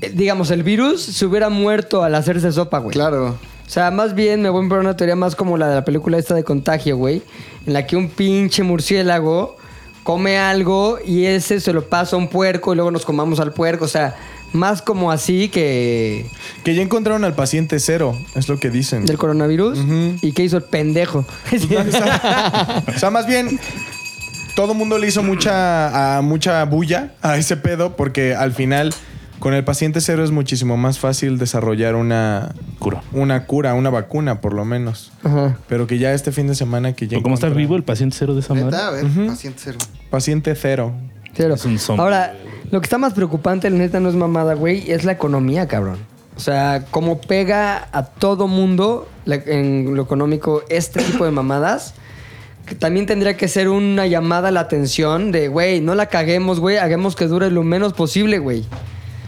eh, digamos, el virus se hubiera muerto al hacerse sopa, güey. Claro. O sea, más bien me voy por una teoría más como la de la película esta de Contagio, güey. En la que un pinche murciélago come algo y ese se lo pasa a un puerco y luego nos comamos al puerco. O sea, más como así que Que ya encontraron al paciente cero, es lo que dicen. del coronavirus. ¿Y qué hizo el pendejo? [laughs] o sea, más bien, todo mundo le hizo mucha, a mucha bulla a ese pedo porque al final, con el paciente cero es muchísimo más fácil desarrollar una Cura. una cura, una vacuna, por lo menos. Ajá. Pero que ya este fin de semana que ya como está vivo el paciente cero de esa Neta, madre. a ver, paciente cero. Paciente cero. Cero. Es un zombie. Ahora, lo que está más preocupante, la neta, no es mamada, güey, es la economía, cabrón. O sea, cómo pega a todo mundo la- en lo económico este tipo de mamadas. Que también tendría que ser una llamada a la atención de, güey, no la caguemos, güey, hagamos que dure lo menos posible, güey.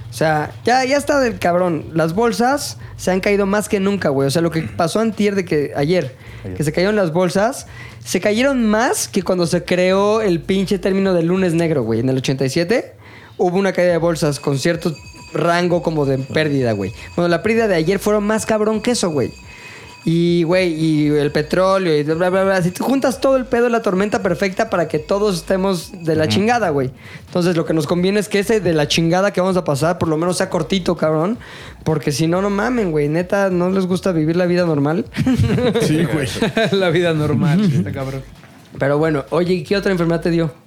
O sea, ya, ya está del cabrón. Las bolsas se han caído más que nunca, güey. O sea, lo que pasó antier de que ayer, que se cayeron las bolsas, se cayeron más que cuando se creó el pinche término del lunes negro, güey. En el 87 hubo una caída de bolsas con cierto rango como de pérdida, güey. Bueno, la pérdida de ayer fueron más cabrón que eso, güey. Y, güey, y el petróleo y bla, bla, bla. Si tú juntas todo el pedo, la tormenta perfecta para que todos estemos de la chingada, güey. Entonces, lo que nos conviene es que ese de la chingada que vamos a pasar, por lo menos sea cortito, cabrón. Porque si no, no mamen, güey. Neta, ¿no les gusta vivir la vida normal? Sí, güey. [laughs] la vida normal. está cabrón. Pero bueno, oye, ¿y qué otra enfermedad te dio?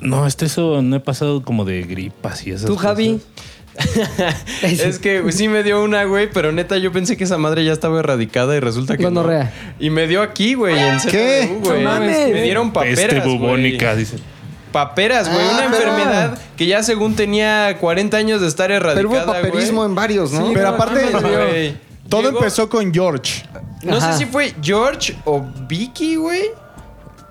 No, este eso no he pasado como de gripas y esas ¿Tú, Javi? cosas. [laughs] Es que sí me dio una, güey, pero neta yo pensé que esa madre ya estaba erradicada y resulta que no. Y me dio aquí, güey, en ¿Qué? Güey. No mames. Me dieron paperas, Peste güey. bubónica, dice. Paperas, güey, Ah, una pero- enfermedad que ya según tenía 40 años de estar erradicada, Pero hubo paperismo güey. en varios, ¿no? Sí, Pero no aparte, todo Llegó- empezó con George. No Ajá. sé si fue George o Vicky, güey.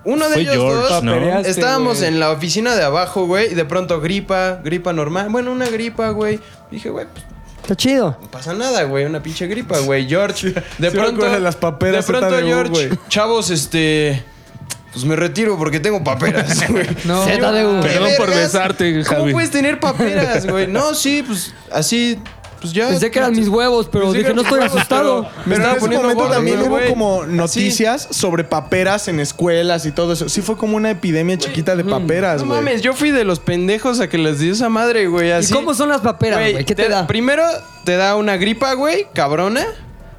Uno de Fue ellos George, dos. ¿no? Estábamos güey. en la oficina de abajo, güey, y de pronto gripa, gripa normal. Bueno, una gripa, güey. Dije, güey, pues Está chido. no pasa nada, güey, una pinche gripa, güey. George, de sí pronto. de las paperas De pronto, George, güey. chavos, este. Pues me retiro porque tengo paperas, [laughs] güey. No. ZDU. ¿Qué Perdón por besarte, ¿Cómo Javi. puedes tener paperas, güey? No, sí, pues así, pues ya. Pensé que eran mis huevos, pero Pensé que dije, no estoy huevos, asustado. pero Me Pero en estaba ese poniendo momento gordo, también hubo como noticias sobre paperas en escuelas y todo eso. Sí fue como una epidemia chiquita de paperas, No güey. mames, yo fui de los pendejos a que les dio esa madre, güey. ¿Y Así. cómo son las paperas, güey? ¿Qué te, da? Primero te da una gripa, güey, cabrona.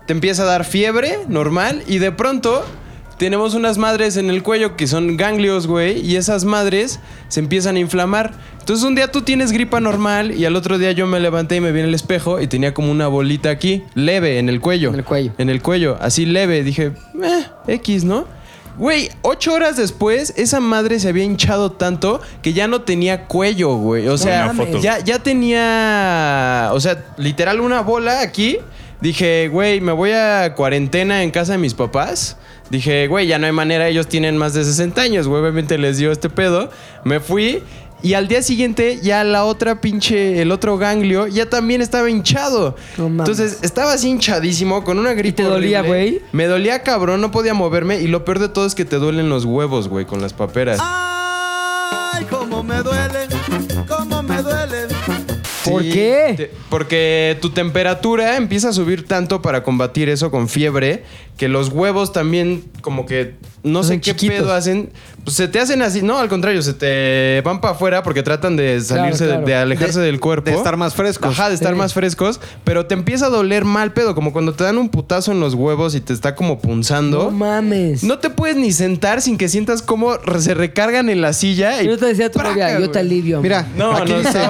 Te empieza a dar fiebre normal y de pronto tenemos unas madres en el cuello que son ganglios, güey, y esas madres se empiezan a inflamar. Entonces un día tú tienes gripa normal y al otro día yo me levanté y me vi en el espejo y tenía como una bolita aquí, leve, en el cuello. En el cuello. En el cuello, así leve. Dije, eh, X, ¿no? Güey, ocho horas después, esa madre se había hinchado tanto que ya no tenía cuello, güey. O sea, ya, ya tenía, o sea, literal una bola aquí. Dije, güey, me voy a cuarentena en casa de mis papás. Dije, güey, ya no hay manera, ellos tienen más de 60 años, güey, obviamente les dio este pedo. Me fui y al día siguiente ya la otra pinche, el otro ganglio ya también estaba hinchado. No mames. Entonces estaba así hinchadísimo con una gripe te dolía, güey? Me dolía cabrón, no podía moverme y lo peor de todo es que te duelen los huevos, güey, con las paperas. Ay, cómo me duelen, cómo me duelen. ¿Por Sí, qué? te- porque tu temperatura empieza a subir tanto para combatir eso con fiebre que los huevos también como que no sé qué chiquitos. pedo hacen. Pues se te hacen así, no, al contrario, se te van para afuera porque tratan de salirse, de- claro. de, alejarse De- del cuerpo. de estar más frescos. Ajá, de estar Sí. más frescos, pero te empieza a doler mal pedo, como cuando te dan un putazo en los huevos y te está como punzando. No mames. No te puedes ni sentar sin que sientas cómo se recargan en la silla. Y Yo te decía a tu ¡praca, novia, yo te alivio. Mira, No, aquí no dice,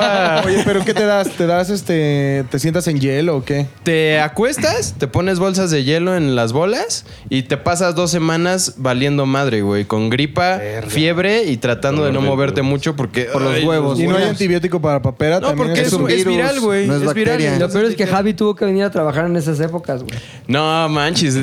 Oye, pero ¿qué te das? ¿Te das este. ¿Te sientas en hielo o qué? Te acuestas, te pones bolsas de hielo en las bolas y te pasas dos semanas valiendo madre, güey. Con gripa, fiebre y tratando de no moverte mucho porque... Por los ay, huevos, ¿Y no hay antibiótico para papera? No, También porque es, un es virus, viral, güey. no es es viral. bacteria. Lo peor es que Javi tuvo que venir a trabajar en esas épocas, güey. No manches.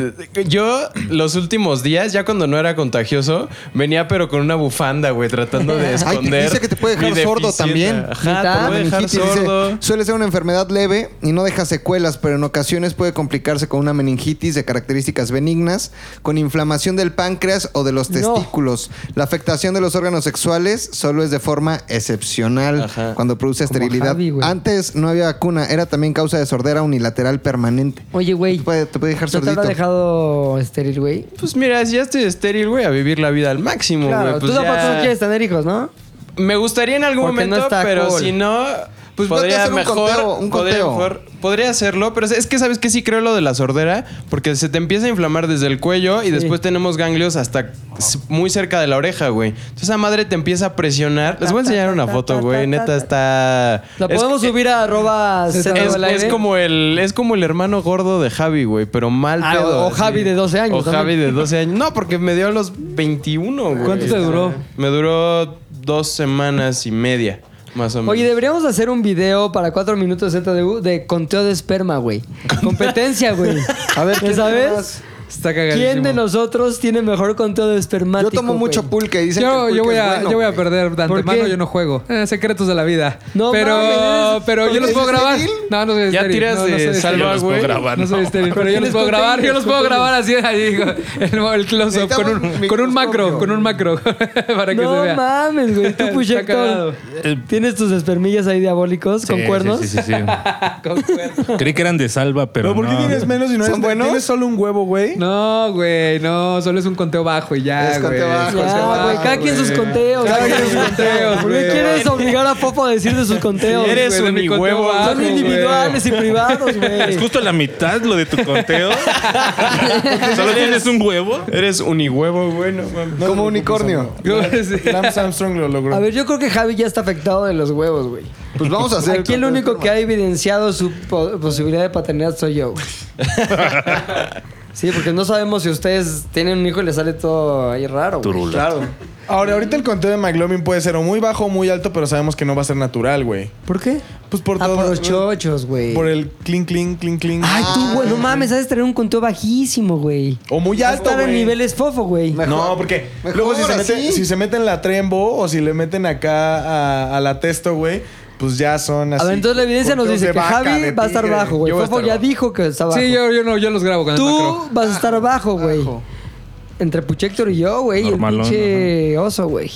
Yo los últimos días, ya cuando no era contagioso, venía pero con una bufanda, güey, tratando de Ay, esconder. dice que te puede dejar sordo también. Ajá, te puede dejar dice, sordo. suele ser una enfermedad leve y no deja secuelas, pero en ocasiones puede complicarse con una meningitis de características benignas, con inflamación del páncreas o de los No. La afectación de los órganos sexuales solo es de forma excepcional Ajá. cuando produce Como esterilidad. Javi, güey. Antes no había vacuna, era también causa de sordera unilateral permanente. Oye, güey. Te puede, te puede dejar ¿No te sordito. habrá dejado estéril, güey? Pues mira, si ya estoy estéril, güey, a vivir la vida al máximo, güey. Claro, Pues tú tampoco ya- no quieres tener hijos, ¿no? Me gustaría en algún Porque no momento, está pero cool. si no, Pues podría hacer un mejor, conteo, un podría conteo. mejor- podría hacerlo, pero es que sabes que sí creo lo de la sordera, porque se te empieza a inflamar desde el cuello y después tenemos ganglios hasta muy cerca de la oreja, güey. Entonces esa madre te empieza a presionar. Les voy a enseñar una foto, güey. Neta está. La es- podemos subir a arroba Es, es como el es como el hermano gordo de Javi, güey, pero mal Ah, pedo. o Javi de 12 años O también. Javi de 12 años. No, porque me dio a los 21, güey. ¿Cuánto te duró? Me duró dos semanas y media, más o menos. Oye, deberíamos hacer un video para 4 minutos de ZDU de conteo de esperma, güey. [laughs] Competencia, güey. A ver, [laughs] ¿Ya ¿quién sabes? Más? Está cagadísimo. ¿Quién de nosotros tiene mejor conteo de espermático? Yo tomo mucho güey? pulque. Dicen que el yo voy es a, bueno, yo voy a perder de ¿Por antemano, yo no juego. Eh, secretos de la vida. No pero, mames, pero yo ¿porque los puedo grabar. No, no soy Ya estéril. tiras no, no de salva, Yo los puedo güey. grabar, No soy estéril, [laughs] pero yo los puedo grabar, yo los puedo grabar así ahí, el, el close-up con un, con un macro, con un macro, [laughs] para que se No vea. mames, güey. Tú, [laughs] Puchector, cagado. ¿tienes tus espermillas ahí diabólicos con cuernos? Sí, sí, sí. Con cuernos. Creí que eran de salva, pero ¿Pero por qué no. tienes menos y no ¿Son eres buenos? ¿Tienes solo un huevo, güey? [laughs] No, güey, no, solo es un conteo bajo y ya, Es güey. conteo bajo, Es conteo Ya, bajo, güey, cada quien sus güey. conteos. Cada quien sus conteos, [laughs] ¿Por qué güey. quieres obligar a Popo a decir de sus conteos? Eres güey, de mi un conteo huevo. bajo, Son individuales y privados, Es güey. justo la mitad lo de tu conteo. [laughs] Solo tienes un huevo. Eres unihuevo, güey, no mames. Como unicornio. Lance Armstrong lo logró. A ver, yo creo que Javi ya está afectado de los huevos, güey. Pues vamos a hacer. Aquí el único que ha evidenciado su po- posibilidad de paternidad soy yo, güey. Sí, porque no sabemos si ustedes tienen un hijo y les sale todo ahí raro, güey. Claro. Ahora, ahorita el conteo de McLovin puede ser o muy bajo o muy alto, pero sabemos que no va a ser natural, güey. ¿Por qué? Pues por Ah, todo. por los chochos, güey. Por el clink, clink, clink, clink. Ay, tú, güey, no mames, sabes tener un conteo bajísimo, güey. O muy alto, estar en güey. niveles fofo, güey. No, porque Mejor luego si se, meten, si se meten la trembo o si le meten acá a, a la testo, güey, pues ya son así. A ver, entonces la evidencia nos dice que vaca, Javi va a estar bajo, güey. Fofo ya dijo que está bajo. Sí, yo, yo, no, yo los grabo con el Tú macro. vas a estar bajo, güey. Entre Puchector y yo, güey, y el pinche oso, güey.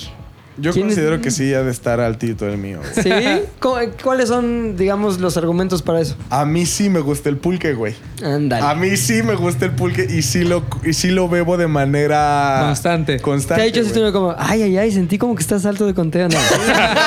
Yo considero que sí ha de estar altito el mío. güey. ¿Sí? ¿Cómo- ¿Cuáles son, digamos, los argumentos para eso? A mí sí me gusta el pulque, güey. Ándale. A mí sí me gusta el pulque y sí lo, y sí lo bebo de manera Constante. Te constante. ha dicho así güey. tú como, ay, ay, ay, sentí como que estás alto de conteo. No. [laughs]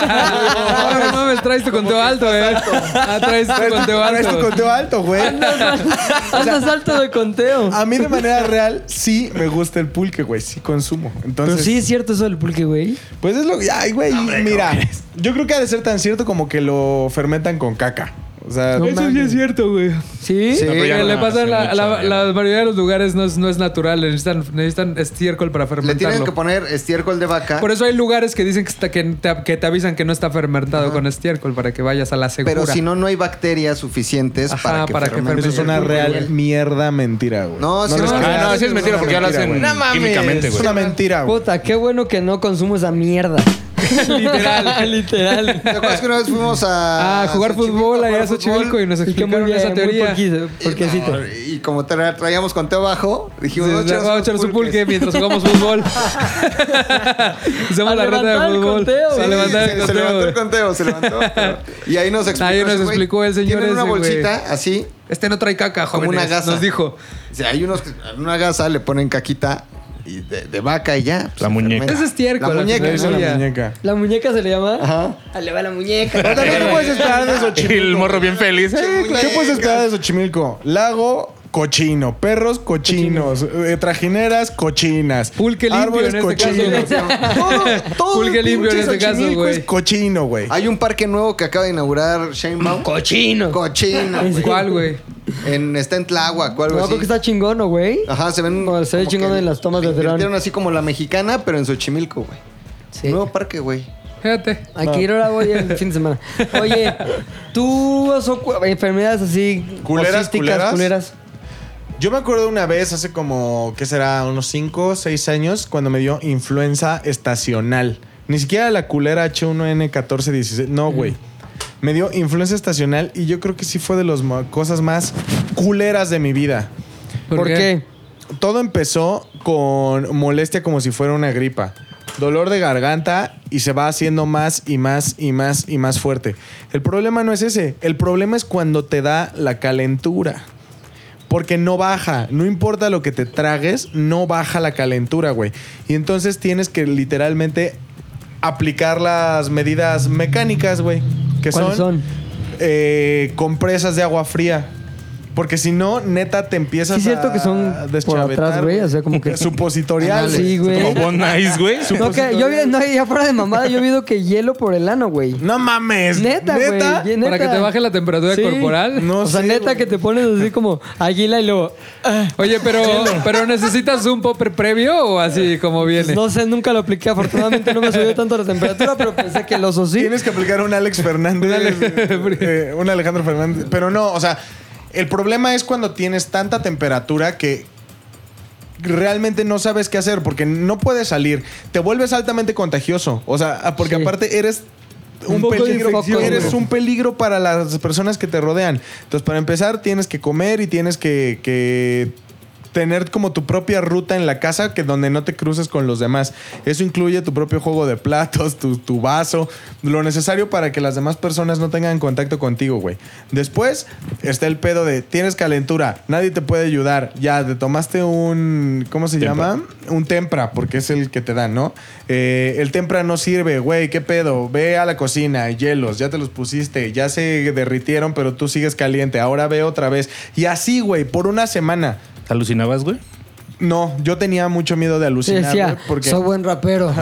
Ah, no mames, traes tu conteo alto, eh. Ah, traes tu conteo traes tu alto. conteo alto, güey. [laughs] Andas alto de conteo. A mí de manera real sí me gusta el pulque, güey. Sí consumo. Entonces, Pero sí es cierto eso del pulque, güey. pues es lo que... Ay, güey, mira. Yo creo que ha de ser tan cierto como que lo fermentan con caca. O sea, No Eso sí es cierto, güey. ¿Sí? Ya le no pasa la, mucho, la, ya la mayoría de los lugares no es, no es natural, necesitan, necesitan estiércol para Le fermentarlo. tienen que poner estiércol de vaca. Por eso hay lugares que dicen que, está, que, te, que te avisan que no está fermentado con estiércol para que vayas a la segura. Pero si no, no hay bacterias suficientes Ajá, para que para que fermente. eso es una real mierda mentira, güey. No, sí, no. no, sí es mentira porque ya lo hacen güey. Químicamente, Es güey. una mentira, güey. Puta, qué bueno que no consumo esa mierda. [laughs] Literal, [laughs] literal. ¿Te acuerdas que una vez fuimos a. Ah, jugar Xochimilco fútbol a allá a jugar Xochimilco y nos muy explicaron bien, esa muy teoría. porquito, porquecito. No, Y como tra- traíamos conteo bajo, dijimos, Vamos "Vamos a echar su pulques". pulque mientras jugamos fútbol. [laughs] Hacemos A la reta levantar de fútbol. conteo, a sí, levantar se, el se levantó el conteo. se levantó. y ahí nos explicó. Ahí nos explicó el señor Tienen una bolsita así, Este no trae caca, como jóvenes. una gasa. Nos dijo. O sea, hay unos que en una gasa le ponen caquita y de, de vaca y ya. pues, La muñeca. es estiércol. La muñeca, la muñeca. ¿La muñeca se le llama? Ajá. Ah, le va la muñeca. Pero también, ¿qué puedes esperar de [laughs] Y Xochimilco? el morro bien feliz. ¿Qué puedes esperar de Xochimilco? Lago, cochino. Perros, cochinos. Eh, trajineras, cochinas. Pulque limpio Árboles, en este cochinos. todo, todo [laughs] Pulque limpio en este caso, güey. es cochino, güey. Hay un parque nuevo que acaba de inaugurar Sheinbaum. Cochino. Cochino. güey. ¿Cuál, güey? En, está en Tláhuac o algo No, así. creo que está chingón, ¿no, güey? Ajá, se ven. Como se ve chingón en las tomas de dron. invirtieron así como la mexicana, pero en Xochimilco, güey. Sí. Nuevo parque, güey. Fíjate. Que ir ahora, güey, el fin de semana. [laughs] Oye, ¿tú has enfermedades así ¿Culeras, culeras? culeras? Yo me acuerdo una vez, hace como, ¿qué será? Unos 5 o 6 años, cuando me dio influenza estacional. Ni siquiera la culera H1N1416. No, güey. Me dio influenza estacional y yo creo que sí fue de las cosas más culeras de mi vida. ¿Por, qué? Todo empezó con molestia como si fuera una gripa. Dolor de garganta y se va haciendo más y más y más y más fuerte. El problema no es ese. El problema es cuando te da la calentura. Porque no baja. No importa lo que te tragues, no baja la calentura, güey. Y entonces tienes que literalmente aplicar las medidas mecánicas, güey. Que ¿Cuáles son, son? eh, compresas de agua fría. Porque si no, neta, te empiezas Sí, es cierto a que son por atrás, güey, o sea, como que- [laughs] Supositoriales. Sí, güey. Como Bon Ice, güey. [laughs] No, que yo vi, no, ya fuera de mamada, yo he oído que hielo por el ano, güey. No mames. Neta, güey. ¿Neta? Para que te baje la temperatura Sí. corporal. No o sea, sé, neta que te pones así como águila y luego... ah, Oye, pero, pero ¿necesitas un popper previo o así como viene? no sé, nunca lo apliqué. Afortunadamente no me subió tanto la temperatura, pero pensé que el oso sí. Tienes que aplicar un Alex Fernández. eh, un Alejandro Fernández. Pero no, o sea, el problema es cuando tienes tanta temperatura que realmente no sabes qué hacer porque no puedes salir. Te vuelves altamente contagioso. O sea, porque Sí. aparte eres un, peligro, eres un peligro para las personas que te rodean. Entonces, para empezar, tienes que comer y tienes que, que tener como tu propia ruta en la casa que donde no te cruces con los demás. Eso incluye tu propio juego de platos, tu, tu vaso, lo necesario para que las demás personas no tengan contacto contigo, güey. Después está el pedo de tienes calentura, nadie te puede ayudar. Ya, te tomaste un, ¿cómo se Tempra. llama? Un tempra, porque es el que te dan, ¿no? Eh, el tempra no sirve, güey, ¿qué pedo? Ve a la cocina, hielos, ya te los pusiste, ya se derritieron, pero tú sigues caliente, ahora ve otra vez. Y así, güey, por una semana. ¿Te alucinabas, güey? No, yo tenía mucho miedo de Sí, alucinar, decía, güey, porque soy buen rapero.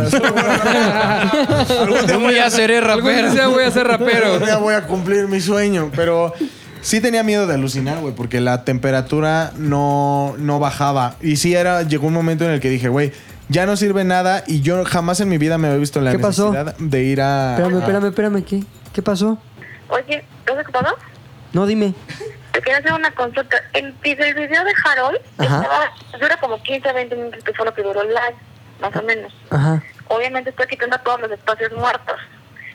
¿Cómo ya seré Algún día voy a ser rapero. ya voy a cumplir mi sueño, pero sí tenía miedo de alucinar, güey, porque la temperatura no, no bajaba. Y sí era, llegó un momento en el que dije, güey, ya no sirve nada y yo jamás en mi vida me había visto en la ¿Qué pasó? necesidad de ir a... espérame, a- espérame, espérame. ¿Qué, ¿Qué pasó? Oye, ¿estás ocupado? No, dime. Te quiero hacer una consulta. El, video- el video de Harold estaba- dura como 15 20 minutos, que fue lo que duró el live, más o menos. Ajá. Obviamente estoy quitando todos los espacios muertos.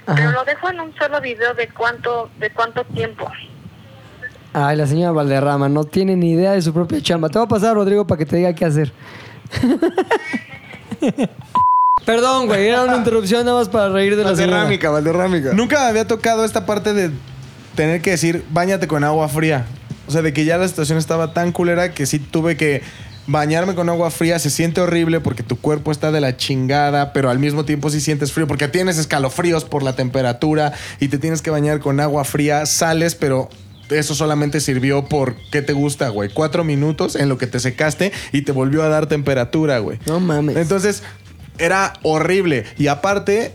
Ajá. Pero lo dejo en un solo video de cuánto de cuánto tiempo. Ay, la señora Valderrama no tiene ni idea de su propia chamba. Te voy a pasar a Rodrigo para que te diga qué hacer. [laughs] Perdón, güey, era una interrupción nada más para reír de la señora. Valderrámica, Valderrámica. Nunca me había tocado esta parte de tener que decir, bañate con agua fría. O sea, de que ya la situación estaba tan culera que sí tuve que bañarme con agua fría. Se siente horrible porque tu cuerpo está de la chingada, pero al mismo tiempo sí sientes frío porque tienes escalofríos por la temperatura y te tienes que bañar con agua fría. Sales, pero eso solamente sirvió por, ¿qué te gusta, güey? Cuatro minutos en lo que te secaste y te volvió a dar temperatura, güey. No mames. Entonces, era horrible. Y aparte,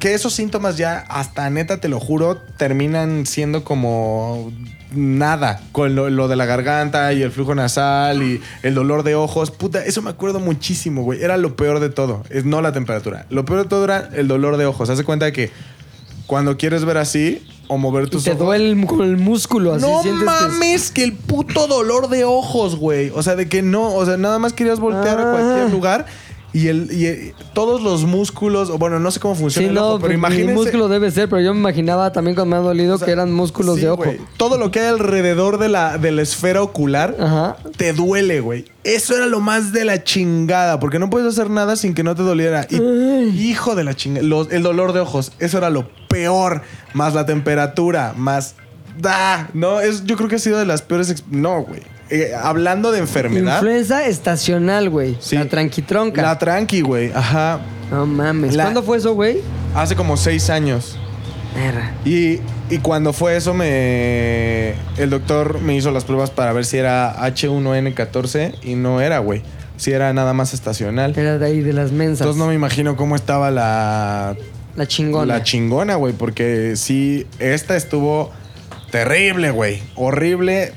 que esos síntomas ya, hasta neta, te lo juro, terminan siendo como nada. Con lo, lo de la garganta y el flujo nasal y el dolor de ojos. Puta, eso me acuerdo muchísimo, güey. Era lo peor de todo. Es no la temperatura. Lo peor de todo era el dolor de ojos. Haz de cuenta que cuando quieres ver así o mover Y tus te ojos. duele el- con el músculo, así No sientes mames, que el puto dolor de ojos, güey. O sea, de que no, o sea, nada más querías voltear a Ah. cualquier lugar y el y eh, todos los músculos, bueno, no sé cómo funciona Sí, el ojo, pero pero imagínense músculo debe ser, pero yo me imaginaba también cuando me han dolido que eran músculos Sí, de ojo. Todo lo que hay alrededor de la, de la esfera ocular Ajá. te duele, güey. Eso era lo más de la chingada, porque no puedes hacer nada sin que no te doliera. Y, hijo de la chingada. Los- el dolor de ojos, eso era lo peor. Más la temperatura, más. Da, no, es, yo creo que ha sido de las peores. No, güey. Eh, hablando de enfermedad. Influenza estacional, güey. La tranquitronca. La tranqui, güey. Ajá. No mames. La- ¿Cuándo fue eso, güey? Hace como seis años. Erra. Y, y cuando fue eso, me el doctor me hizo las pruebas para ver si era H1N14 y no era, güey. Si era nada más estacional. Era de ahí, de las mensas. Entonces no me imagino cómo estaba la, La chingona. la chingona, güey. Porque sí, esta estuvo terrible, güey. Horrible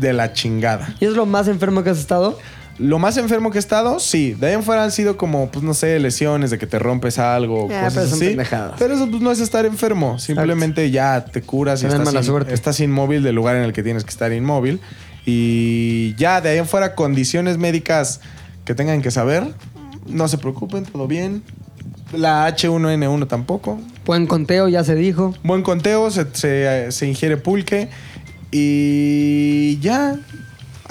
de la chingada. ¿Y es lo más enfermo que has estado? Lo más enfermo que he estado, sí. De ahí en fuera han sido como, pues no sé, lesiones de que te rompes algo, cosas pero así. Pero eso pues, no es estar enfermo. Simplemente ya te curas y estás, mala in- suerte. estás inmóvil del lugar en el que tienes que estar inmóvil. Y ya de ahí en fuera, condiciones médicas que tengan que saber, no se preocupen, todo bien. La H1N1 tampoco. Buen conteo, ya se dijo. Buen conteo, se, se- se ingiere pulque y ya.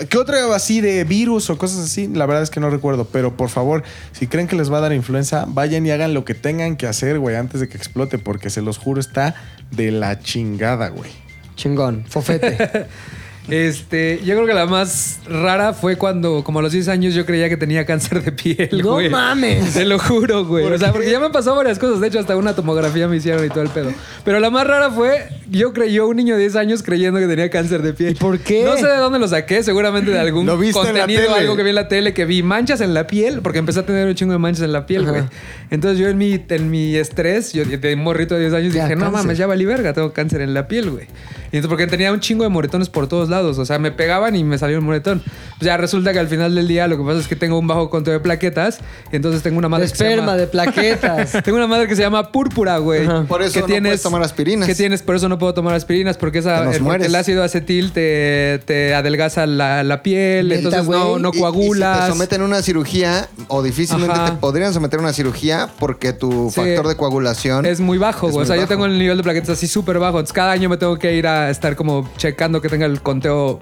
¿Qué otra así de virus o cosas así? La verdad es que no recuerdo, pero por favor, si creen que les va a dar influenza, vayan y hagan lo que tengan que hacer, güey, antes de que explote, porque se los juro, está de la chingada, güey. Chingón. Fofete. [laughs] Este, yo creo que la más rara fue cuando, como a los 10 años, yo creía que tenía cáncer de piel, No güey. mames. Te lo juro, güey. O sea, porque ya me han pasado varias cosas. De hecho, hasta una tomografía me hicieron y todo el pedo. Pero la más rara fue, yo creyó un niño de 10 años creyendo que tenía cáncer de piel. ¿Y por qué? No sé de dónde lo saqué, seguramente de algún Lo viste en la contenido, tele. algo que vi en la tele, que vi manchas en la piel, porque empecé a tener un chingo de manchas en la piel, Ajá. güey. Entonces yo en mi, en mi estrés, yo de morrito de 10 años, Ya, dije, no mames, ya valí verga, tengo cáncer en la piel, güey. Y entonces, porque tenía un chingo de moretones por todos lados. O sea, me pegaban y me salió un moretón. Pues ya resulta que al final del día lo que pasa es que tengo un bajo conteo de plaquetas. Y entonces tengo una De madre que se esperma, llama- de plaquetas. [laughs] tengo una madre que se llama púrpura, güey. Ajá. Por eso que no puedes tomar aspirinas. Que tienes, por eso no puedo tomar aspirinas, porque, esa, el ácido acetil te, te adelgaza la, la piel, entonces no, no Y- Y, coagulas. si te someten a una cirugía, o difícilmente Ajá. te podrían someter a una cirugía porque tu Sí. factor de coagulación Es muy bajo, güey. O sea, yo tengo el nivel de plaquetas así súper bajo. Entonces, cada año me tengo que ir a estar como checando que tenga el conteo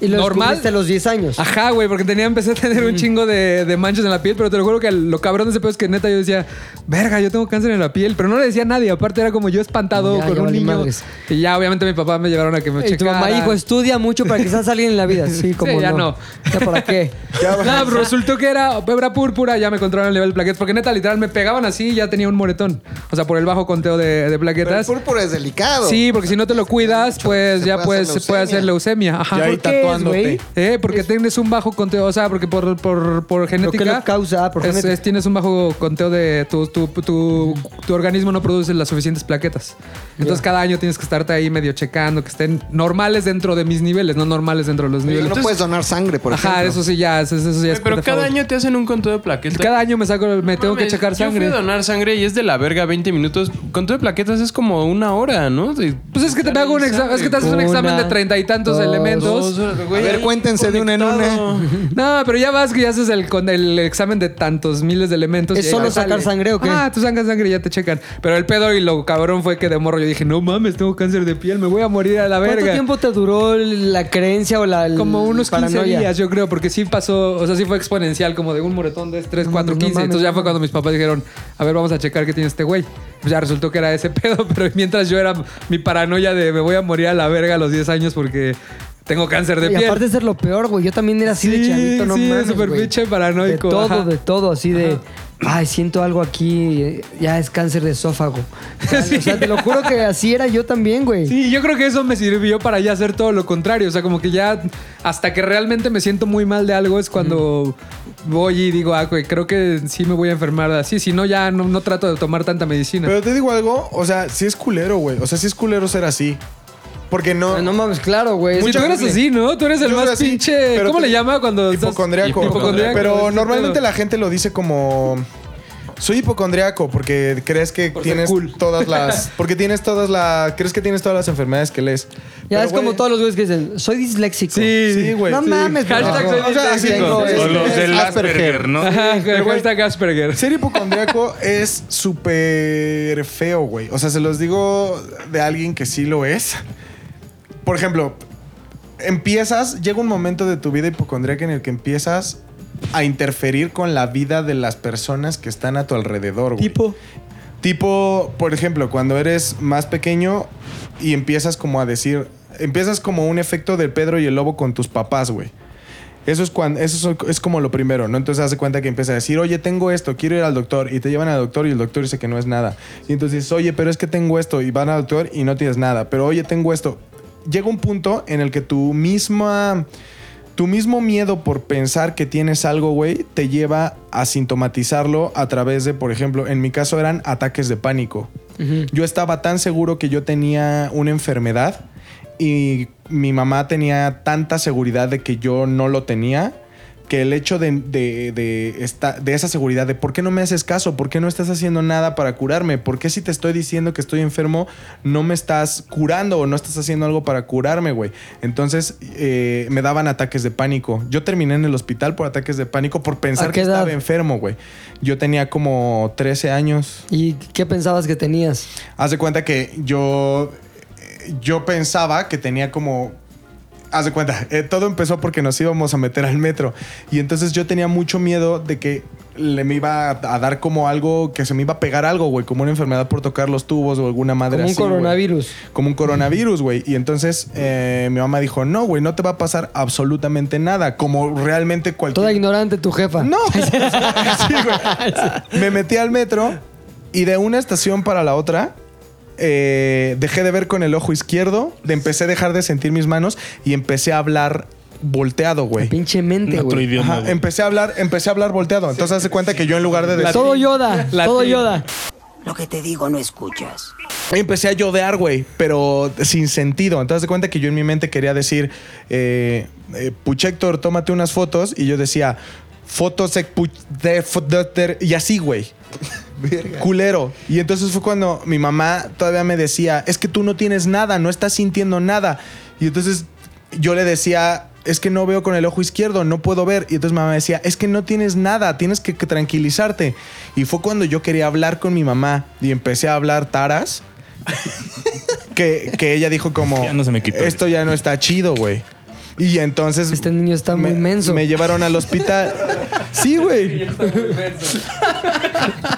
Y lo normal. a los 10 años. Ajá, güey, porque tenía, empecé a tener un chingo de, de manchas en la piel, pero te lo juro que lo cabrón de ese pedo es que neta yo decía, verga, yo tengo cáncer en la piel, pero no le decía a nadie, aparte era como yo espantado Ya, con ya un valí niño. madres. Y ya obviamente mi papá me llevaron a que me Y tu checara. mamá dijo, estudia mucho para que seas alguien en la vida. Sí, como [laughs] Sí, ya no. no. [laughs] ¿Ya para qué? No, pero resultó que era hebra púrpura, ya me controlaron el nivel de plaquetas, porque neta, literal, me pegaban así y ya tenía un moretón. O sea, por el bajo conteo de, de Pero el plaquetas. púrpura es delicado. Sí, porque si no te lo cuidas, pues Se ya puede puedes, hacer se puede hacer leucemia. Ajá. Ya ahí ¿Por qué? Tatuándote. güey? Eh, porque tienes un bajo conteo, o sea, porque por, por, por genética. lo causa? Ah, por es- genética. es- tienes un bajo conteo de. Tu, tu, tu, tu organismo no produce las suficientes plaquetas. Entonces, cada año tienes que estarte ahí medio checando que estén normales dentro de mis niveles, no normales dentro de los Pero niveles. no puedes donar sangre, por Ajá, ejemplo. eso sí, ya, eso, eso ya es Pero cada año te hacen un conteo de plaquetas. Cada año me saco, me tengo que checar Yo fui sangre. a donar sangre y es de la verga 20 minutos. Conteo de plaquetas es como una hora, ¿no? De- Pues es que te hago un examen, es que te haces un examen de treinta y tantos dos, elementos. dos horas, güey. A ver, cuéntense de una en una. No, pero ya vas que ya haces el, con el examen de tantos miles de elementos. ¿Es y solo sacar sangre o qué? Ah, tú sacas sangre y ya te checan. Pero el pedo y lo cabrón fue que de morro yo dije, no mames, tengo cáncer de piel, me voy a morir a la ¿Cuánto verga. tiempo te duró la creencia o la Como unos 15 paranoia? días, yo creo, porque sí pasó, o sea, sí fue exponencial, como de un moretón, de 3, 4, no 15. mames, Entonces ya fue cuando mis papás dijeron, a ver, vamos a checar qué tiene este güey. Pues ya resultó que era ese [laughs] pedo, pero mientras yo era mi paranoia de me voy a morir a la verga a los 10 años porque tengo cáncer de Y piel. aparte de ser lo peor, güey. Yo también era así de chavito, no sí, mames, súper pinche paranoico, De todo, ajá. de todo. Así de... Ay, siento algo aquí. Ya es cáncer de esófago. [laughs] O sea, te lo juro que así era yo también, güey. Sí, yo creo que eso me sirvió para ya hacer todo lo contrario. O sea, como que ya hasta que realmente me siento muy mal de algo es cuando voy y digo, ah, güey, creo que sí me voy a enfermar así. Si no, ya no, no trato de tomar tanta medicina. Pero te digo algo, o sea, sí es culero, güey. O sea, sí es culero ser así. Porque no. No mames, claro, güey. Mucha tú eres gente- así, ¿no? Tú eres el más así, pinche. pero ¿Cómo te- le llama cuando estás- Hipocondriaco. Pero normalmente la gente lo dice como. Soy hipocondriaco porque crees que Por tienes cool. todas las. [laughs] Porque tienes todas las. Crees que tienes todas las enfermedades que lees. Ya Pero, es como todos los güeyes que dicen, soy disléxico. Sí, Sí, güey. No sí. mames, Hashtag soy O sea, disléxico. O los del Asperger. Asperger, ¿no? Ajá, Pero, hashtag Asperger. Ser hipocondriaco es súper feo, güey. O sea, se los digo de alguien que sí lo es. Por ejemplo, empiezas, llega un momento de tu vida hipocondriaca en el que empiezas a interferir con la vida de las personas que están a tu alrededor, güey. Tipo. Tipo, por ejemplo, cuando eres más pequeño y empiezas como a decir, empiezas como un efecto del Pedro y el Lobo con tus papás, güey. Eso es cuando, eso es, es como lo primero, ¿no? Entonces hace cuenta que empieza a decir, oye, tengo esto, quiero ir al doctor. Y te llevan al doctor y el doctor dice que no es nada. Y entonces dices, oye, pero es que tengo esto. Y van al doctor y no tienes nada. Pero oye, tengo esto. Llega un punto en el que tu misma. Tu mismo miedo por pensar que tienes algo, güey, te lleva a sintomatizarlo a través de, por ejemplo, en mi caso eran ataques de pánico. Yo estaba tan seguro que yo tenía una enfermedad y mi mamá tenía tanta seguridad de que yo no lo tenía que el hecho de, de, de esta- de esa seguridad de por qué no me haces caso, por qué no estás haciendo nada para curarme, por qué si te estoy diciendo que estoy enfermo no me estás curando o no estás haciendo algo para curarme, güey. Entonces eh, me daban ataques de pánico. Yo terminé en el hospital por ataques de pánico por pensar ¿A que edad? estaba enfermo, güey. Yo tenía como 13 años. ¿Y qué pensabas que tenías? Haz de cuenta que yo. Yo pensaba que tenía como. Haz de cuenta, eh, todo empezó porque nos íbamos a meter al metro. Y entonces yo tenía mucho miedo de que le me iba a, dar como algo, que se me iba a pegar algo, güey, como una enfermedad por tocar los tubos o alguna madre Como un así, güey. coronavirus. Como un coronavirus, güey. Y entonces eh, mi mamá dijo, no, güey, no te va a pasar absolutamente nada. Como realmente cualquier... Toda ignorante tu jefa. No. [laughs] Sí, güey. Me metí al metro y de una estación para la otra eh, dejé de ver con el ojo izquierdo, de empecé a dejar de sentir mis manos y empecé a hablar volteado, güey. Pinche mente, En otro güey. idioma. Ajá, güey. empecé a hablar, empecé a hablar volteado. Entonces hace cuenta que yo en lugar de decir, Todo Yoda, todo Yoda. Lo que te digo no escuchas. empecé a yodear, güey, pero sin sentido. Entonces de cuenta que yo en mi mente quería decir, eh, eh, Puchector, tómate unas fotos. Y yo decía, fotos de Puch- de fo- de- de- y así, güey. Culero. Y entonces fue cuando mi mamá todavía me decía, es que tú no tienes nada, no estás sintiendo nada. Y entonces yo le decía, es que no veo con el ojo izquierdo, no puedo ver. Y entonces mamá me decía, es que no tienes nada, tienes que, que tranquilizarte. Y fue cuando yo quería hablar con mi mamá y empecé a hablar taras. [laughs] que, que ella dijo como, Ya no se me quitó. esto ya no está chido, güey. Y entonces Este niño está muy me, menso. me llevaron al hospital. Sí, güey.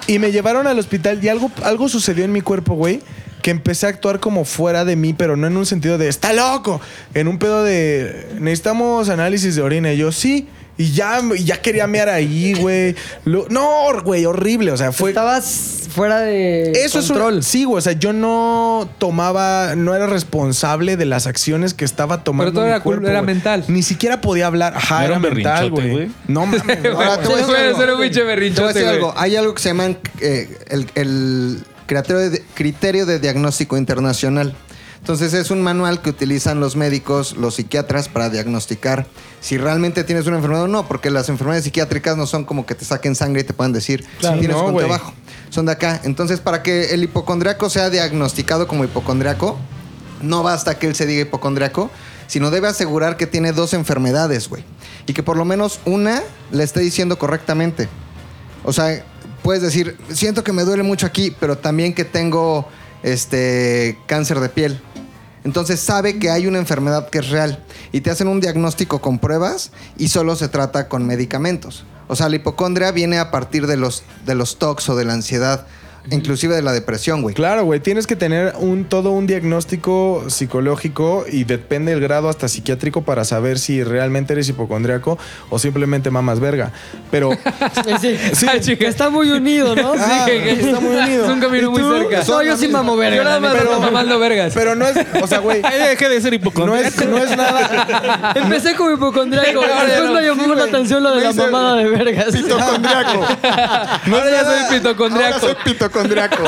Y me llevaron al hospital y algo, algo sucedió en mi cuerpo, güey. Que empecé a actuar como fuera de mí, pero no en un sentido de está loco. En un pedo de necesitamos análisis de orina. Y yo, sí. Y ya, ya quería mear ahí, güey. No, güey, horrible. O sea, fue. Estabas fuera de Eso control. es un, Sí, güey. O sea, yo no tomaba, no era responsable de las acciones que estaba tomando. todo mi era cuerpo, era güey. mental. Ni siquiera podía hablar. Ajá, ¿No era, era mental, güey. No mames. Ahora a decir algo. Hay algo que se llama eh, el, el criterio, de, criterio de diagnóstico internacional. Entonces es un manual que utilizan los médicos, los psiquiatras para diagnosticar si realmente tienes una enfermedad o no, porque las enfermedades psiquiátricas no son como que te saquen sangre y te puedan decir Claro. si tienes No, bajo. Son de acá. Entonces para que el hipocondriaco sea diagnosticado como hipocondriaco, no basta que él se diga hipocondriaco, sino debe asegurar que tiene dos enfermedades, güey. Y que por lo menos una le esté diciendo correctamente. O sea, puedes decir, siento que me duele mucho aquí, pero también que tengo este cáncer de piel. Entonces sabe que hay una enfermedad que es real y te hacen un diagnóstico con pruebas y solo se trata con medicamentos. O sea, la hipocondria viene a partir de los, de los o de la ansiedad, inclusive de la depresión, güey. Claro, güey, tienes que tener un, todo un diagnóstico psicológico y depende del grado hasta psiquiátrico para saber si realmente eres hipocondriaco o simplemente mamas verga. Pero [laughs] [laughs] Sí, Sí. está muy unido, ¿no? Ah, sí, que, que- está muy unido. [laughs] Es un camino ¿Y muy cerca. No, yo sí mamo verga. Yo nada más ando mamando vergas. pero no es, o sea, güey, deje de ser no hipocondriaco. es, no es nada. Empecé como hipocondriaco. Después no. me llamó la atención lo de la mamada de vergas. Pitocondriaco. Ahora ya soy pitocondriaco. Ahora soy pitocondriaco con Draco.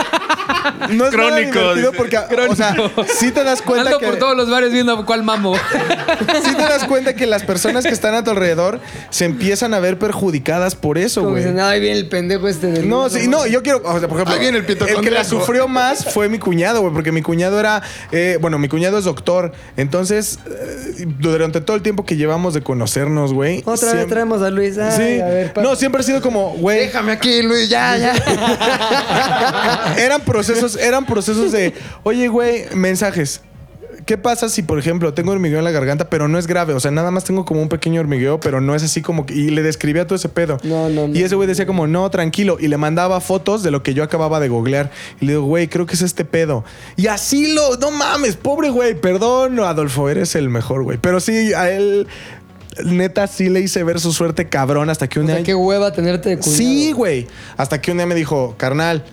No es nada Crónico, divertido dice. porque, o sea, sí te das cuenta Ando que por todos los bares viendo cuál mamo. sí te das cuenta que las personas que están a tu alrededor se empiezan a ver perjudicadas por eso, güey. dicen, ay, viene el pendejo este del. No, sí, no, yo quiero, o sea, por ejemplo, Ahí viene el que la sufrió más fue mi cuñado, güey, porque mi cuñado era, eh, bueno, mi cuñado es doctor, entonces, eh, durante todo el tiempo que llevamos de conocernos, güey. Otra vez traemos a Luis. Ay, Sí, a ver, pa- no, siempre ha sido como, güey, Déjame aquí, Luis, ya, ya. [laughs] eran procesos, eran procesos de, oye, güey, mensajes. ¿Qué pasa si, por ejemplo, tengo hormigueo en la garganta, pero no es grave? O sea, nada más tengo como un pequeño hormigueo, pero no es así como que... Y le describía todo ese pedo. No, no, no. Y ese güey decía como, no, tranquilo. Y le mandaba fotos de lo que yo acababa de googlear. Y le digo, güey, creo que es este pedo. Y así lo... No mames, pobre güey. Perdón, Adolfo, eres el mejor, güey. Pero sí, a él... Neta, sí le hice ver su suerte cabrón hasta que un O sea, día... qué hueva tenerte de cuñado. Sí, güey. Hasta que un día me dijo, carnal,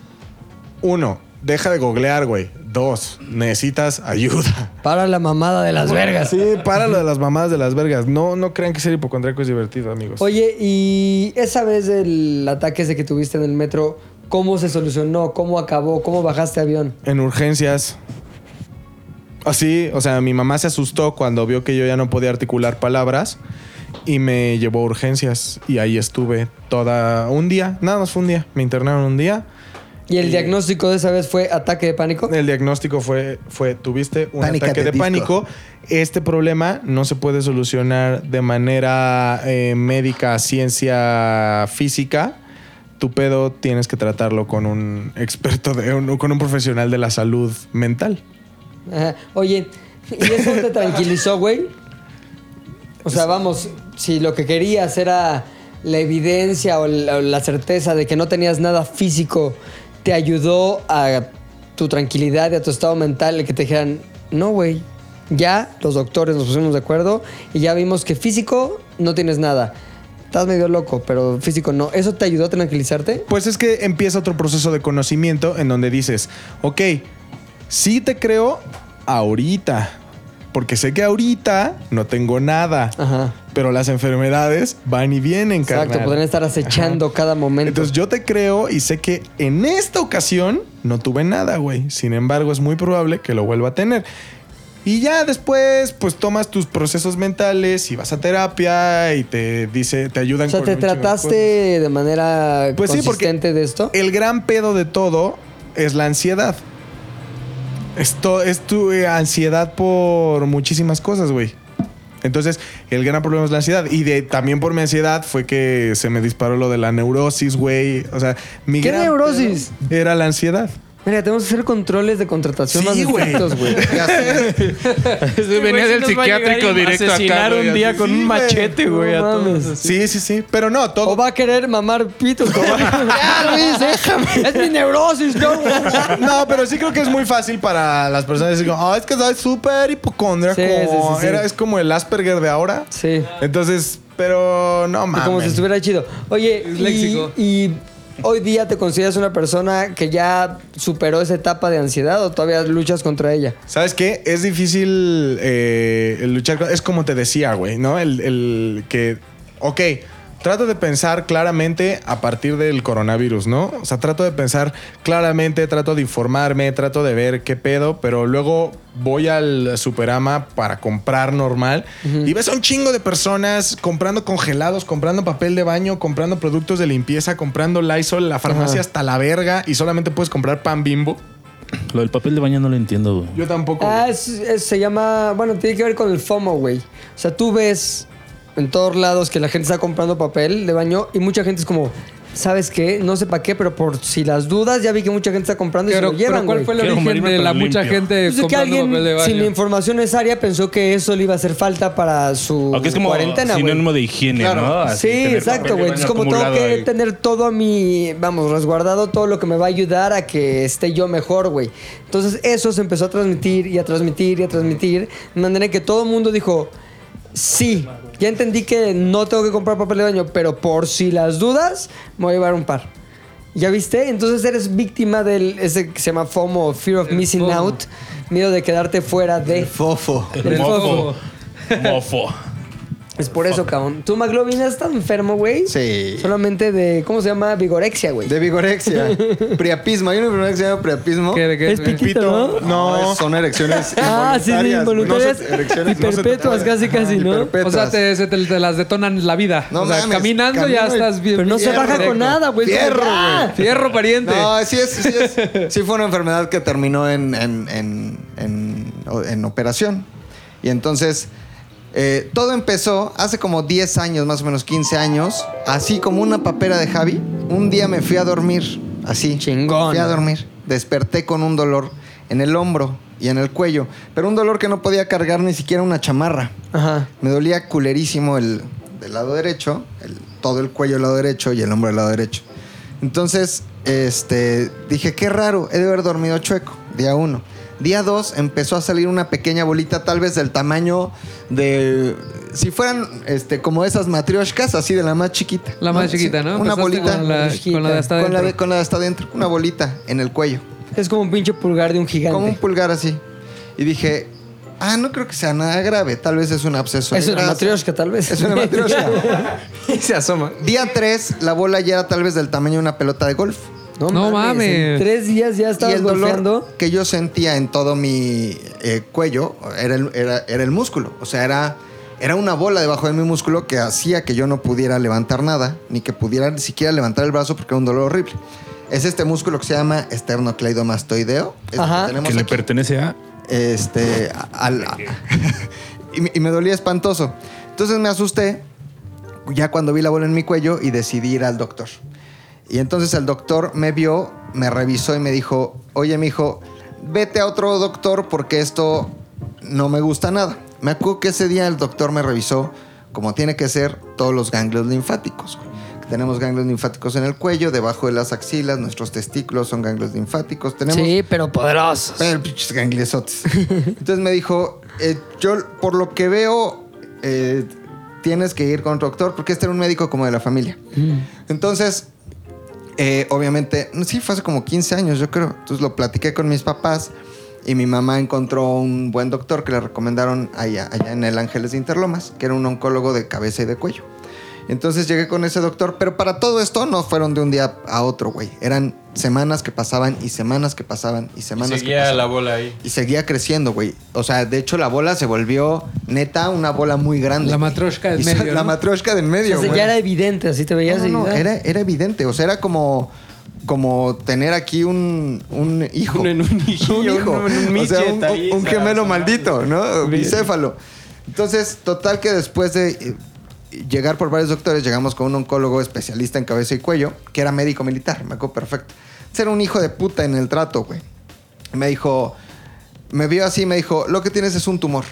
uno, deja de googlear, güey. Dos, necesitas ayuda. [laughs] Para la mamada de las vergas. Sí, para lo de las mamadas de las vergas. No, no crean que ser hipocondriaco es divertido, amigos. Oye, y esa vez del ataque ese que tuviste en el metro, ¿cómo se solucionó? ¿Cómo acabó? ¿Cómo bajaste avión? En urgencias. Así, o sea, mi mamá se asustó cuando vio que yo ya no podía articular palabras y me llevó a urgencias. Y ahí estuve toda un día, nada más fue un día. Me internaron un día. ¿Y el diagnóstico de esa vez fue ataque de pánico? El diagnóstico fue, fue tuviste un Pánicate ataque de disco. pánico. Este problema no se puede solucionar de manera eh, médica, ciencia física. Tu pedo tienes que tratarlo con un experto, de, un- con un profesional de la salud mental. Ajá. Oye, ¿y eso te tranquilizó, güey? O sea, vamos, si lo que querías era la evidencia o la, o la certeza de que no tenías nada físico, ¿te ayudó a tu tranquilidad y a tu estado mental el que te dijeran, no, güey, ya los doctores nos pusimos de acuerdo y ya vimos que físico no tienes nada? Estás medio loco, pero físico no. ¿Eso te ayudó a tranquilizarte? Pues es que empieza otro proceso de conocimiento en donde dices, ok, sí te creo ahorita, porque sé que ahorita no tengo nada, Ajá. pero las enfermedades van y vienen, Exacto, carnal. podrían estar acechando cada momento. Entonces yo te creo y sé que en esta ocasión no tuve nada, güey. Sin embargo, es muy probable que lo vuelva a tener. Y ya después, pues tomas tus procesos mentales y vas a terapia y te dice, te ayudan o sea, con ¿te trataste de manera Pues sí, porque- consistente de esto? El gran pedo de todo es la ansiedad. Esto es tu eh, ansiedad por muchísimas cosas, güey. Entonces, el gran problema es la ansiedad. Y de, también por mi ansiedad fue que se me disparó lo de la neurosis, güey. O sea, mi ¿Qué gran neurosis? Era la ansiedad. Mira, tenemos que hacer controles de contratación Sí, más estrictos, güey. [laughs] Venía del psiquiátrico directo acá. asesinar un día con un machete, güey. Sí, sí, sí. Pero no, todo. O va a querer mamar pitos. [laughs] ya, Luis, déjame. Es mi neurosis, no. No, pero sí creo que es muy fácil para las personas decir, oh, es que soy súper hipocondriaco. Sí, sí, sí, sí. Era- es como el Asperger de ahora. Sí. Entonces, pero no mames. Como si estuviera chido. Oye, y, léxico. y hoy día te consideras una persona que ya superó esa etapa de ansiedad o todavía luchas contra ella? ¿Sabes qué? Es difícil eh, luchar. Es como te decía, güey, ¿no? El, el que... Ok, trato de pensar claramente a partir del coronavirus, ¿no? O sea, trato de pensar claramente, trato de informarme, trato de ver qué pedo, pero luego voy al Superama para comprar normal y ves a un chingo de personas comprando congelados, comprando papel de baño, comprando productos de limpieza, comprando Lysol, la farmacia hasta la verga y solamente puedes comprar pan bimbo. Lo del papel de baño no lo entiendo, güey. Yo tampoco. Ah, es- es- se llama. Bueno, tiene que ver con el FOMO, güey. O sea, tú ves en todos lados que la gente está comprando papel de baño y mucha gente es como. ¿Sabes qué? No sé para qué, pero por si las dudas, ya vi que mucha gente está comprando y Pero, se lo llevan, pero ¿cuál fue el Quiero origen de la mucha gente sé que comprando alguien papel de baño? sin la información necesaria pensó que eso le iba a hacer falta para su Aunque es como cuarentena, güey. sinónimo de higiene, Claro. ¿no? Así, Sí, tener exacto, papel de güey. baño Es como tengo acumulado que ahí. tener todo a mi, vamos, resguardado todo lo que me va a ayudar a que esté yo mejor, güey. Entonces eso se empezó a transmitir y a transmitir y a transmitir. De manera que todo el mundo dijo, sí, ya entendí que no tengo que comprar papel de baño, pero por si las dudas, me voy a llevar un par. ¿Ya viste? Entonces eres víctima del ese que se llama FOMO, Fear of Missing FOMO. Out, miedo de quedarte fuera de... Fofo. del Mofo. FOMO. Mofo. Es por eso, cabrón. ¿Tú, McLovin, estás enfermo, güey? Sí. Solamente de, ¿cómo se llama? Vigorexia, güey. De vigorexia. [laughs] priapismo. Hay una enfermedad que se llama priapismo. ¿Qué- qué- Es piquito, ¿no? No, son erecciones [laughs] Ah, sí, sí, involuntarias, güey. involuntarias No se- erecciones y no se te perpetuas, casi, casi, ¿no? O sea, Perpetuas. te, se te, te las detonan la vida. No o sea, mames, caminando ya camino y- estás bien. Pero no se fierro baja con nada, güey. Fierro, Ah. Fierro pariente. No, sí, es, sí, es- sí fue una enfermedad que terminó en, en, en, en- en operación. Y entonces, eh, todo empezó hace como 10 años, más o menos 15 años, así como una papera de Javi. Un día me fui a dormir, así. Chingón. Fui a dormir. Desperté con un dolor en el hombro y en el cuello, pero un dolor que no podía cargar ni siquiera una chamarra. Ajá. Me dolía culerísimo el del lado derecho, el- todo el cuello del lado derecho y el hombro del lado derecho. Entonces, este, dije, qué raro, he de haber dormido chueco, día uno. Día dos empezó a salir una pequeña bolita, tal vez del tamaño de... Si fueran este, como esas matrioshkas, así de la más chiquita. La más chiquita, ¿no? Una Empezaste bolita. Con la, con la de hasta Con la, de, adentro. con la de hasta adentro, una bolita en el cuello. Es como un pinche pulgar de un gigante. Como un pulgar así. Y dije, ah, no creo que sea nada grave. Tal vez es un absceso. es una matrioshka, tal vez. Es una matrioshka. y [laughs] se asoma. Día 3, la bola ya era tal vez del tamaño de una pelota de golf. No mames. En tres días ya Y estabas el dolor golpeando. que yo sentía en todo mi eh, cuello era el, era, era el músculo. O sea, era, era una bola debajo de mi músculo que hacía que yo no pudiera levantar nada, ni que pudiera ni siquiera levantar el brazo porque era un dolor horrible. Es este músculo que se llama esternocleidomastoideo. Este que Ajá. Que le aquí. pertenece a. este a- al- a- [laughs] y, me- y me dolía espantoso. Entonces me asusté ya cuando vi la bola en mi cuello y decidí ir al doctor. Y entonces el doctor me vio, me revisó y me dijo, oye, mi hijo, vete a otro doctor porque esto no me gusta nada. Me acuerdo que ese día el doctor me revisó como tiene que ser todos los ganglios linfáticos. Tenemos ganglios linfáticos en el cuello, debajo de las axilas, nuestros testículos son ganglios linfáticos. Tenemos Sí, pero poderosos. pero pinches gangliosotes. Entonces me dijo, eh, yo por lo que veo, eh, tienes que ir con otro doctor porque este era un médico como de la familia. Entonces, eh, obviamente, sí, fue hace como 15 años, yo creo. Entonces lo platiqué con mis papás y mi mamá encontró un buen doctor que le recomendaron allá, allá en el Ángeles de Interlomas, que era un oncólogo de cabeza y de cuello. Entonces llegué con ese doctor, pero para todo esto no fueron de un día a otro, güey. Eran semanas que pasaban y semanas que pasaban y semanas que Seguía pasaban. la bola ahí. Y seguía creciendo, güey. O sea, de hecho la bola se volvió neta una bola muy grande. La güey. matroshka del Y medio, La ¿no? matroshka del O medio, sea, güey. ya era evidente, así te veías No, no, no, y- era, era evidente. O sea, era como, como tener aquí un, un hijo. Un- un [laughs] hijillo, hijo. un- un o sea, midget un, un o sea, gemelo o sea, maldito, ¿no? Bicéfalo. Entonces, total que después de eh, llegar por varios doctores, llegamos con un oncólogo especialista en cabeza y cuello, que era médico militar, me acuerdo perfecto. Ese Era un hijo de puta en el trato, güey. Me dijo, me vio así me dijo, lo que tienes es un tumor.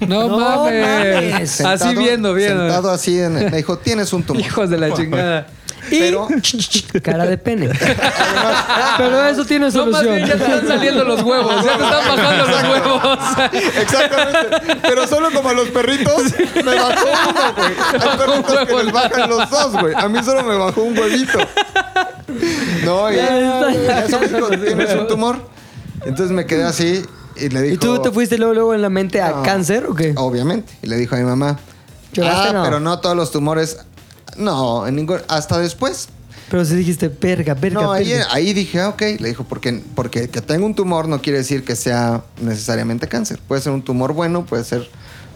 No, No mames. mames. Así Sentado- viendo, viendo. Sentado así, en- me dijo, tienes un tumor. [laughs] Hijos de la [laughs] chingada. Y Pero [laughs] cara de pene. [laughs] pero eso tiene No, más solución. bien ya te están saliendo los huevos. Ya te están bajando los huevos. [laughs] Exactamente. Pero solo como a los perritos, me bajó uno, güey. Hay perritos que les bajan los dos, güey. A mí solo me bajó un huevito. No, y eso me dijo, tienes un tumor. Entonces me quedé así y le dijo... ¿Y tú te fuiste luego, luego en la mente a No. cáncer o qué? Obviamente. Y le dijo a mi mamá... ¿Lloraste Ah, no? pero no todos los tumores... No, en ningún... Hasta después. Pero si dijiste, verga, verga, No, ahí, ahí dije, ah, ok. Le dijo, porque, porque que tenga un tumor no quiere decir que sea necesariamente cáncer. Puede ser un tumor bueno, puede ser,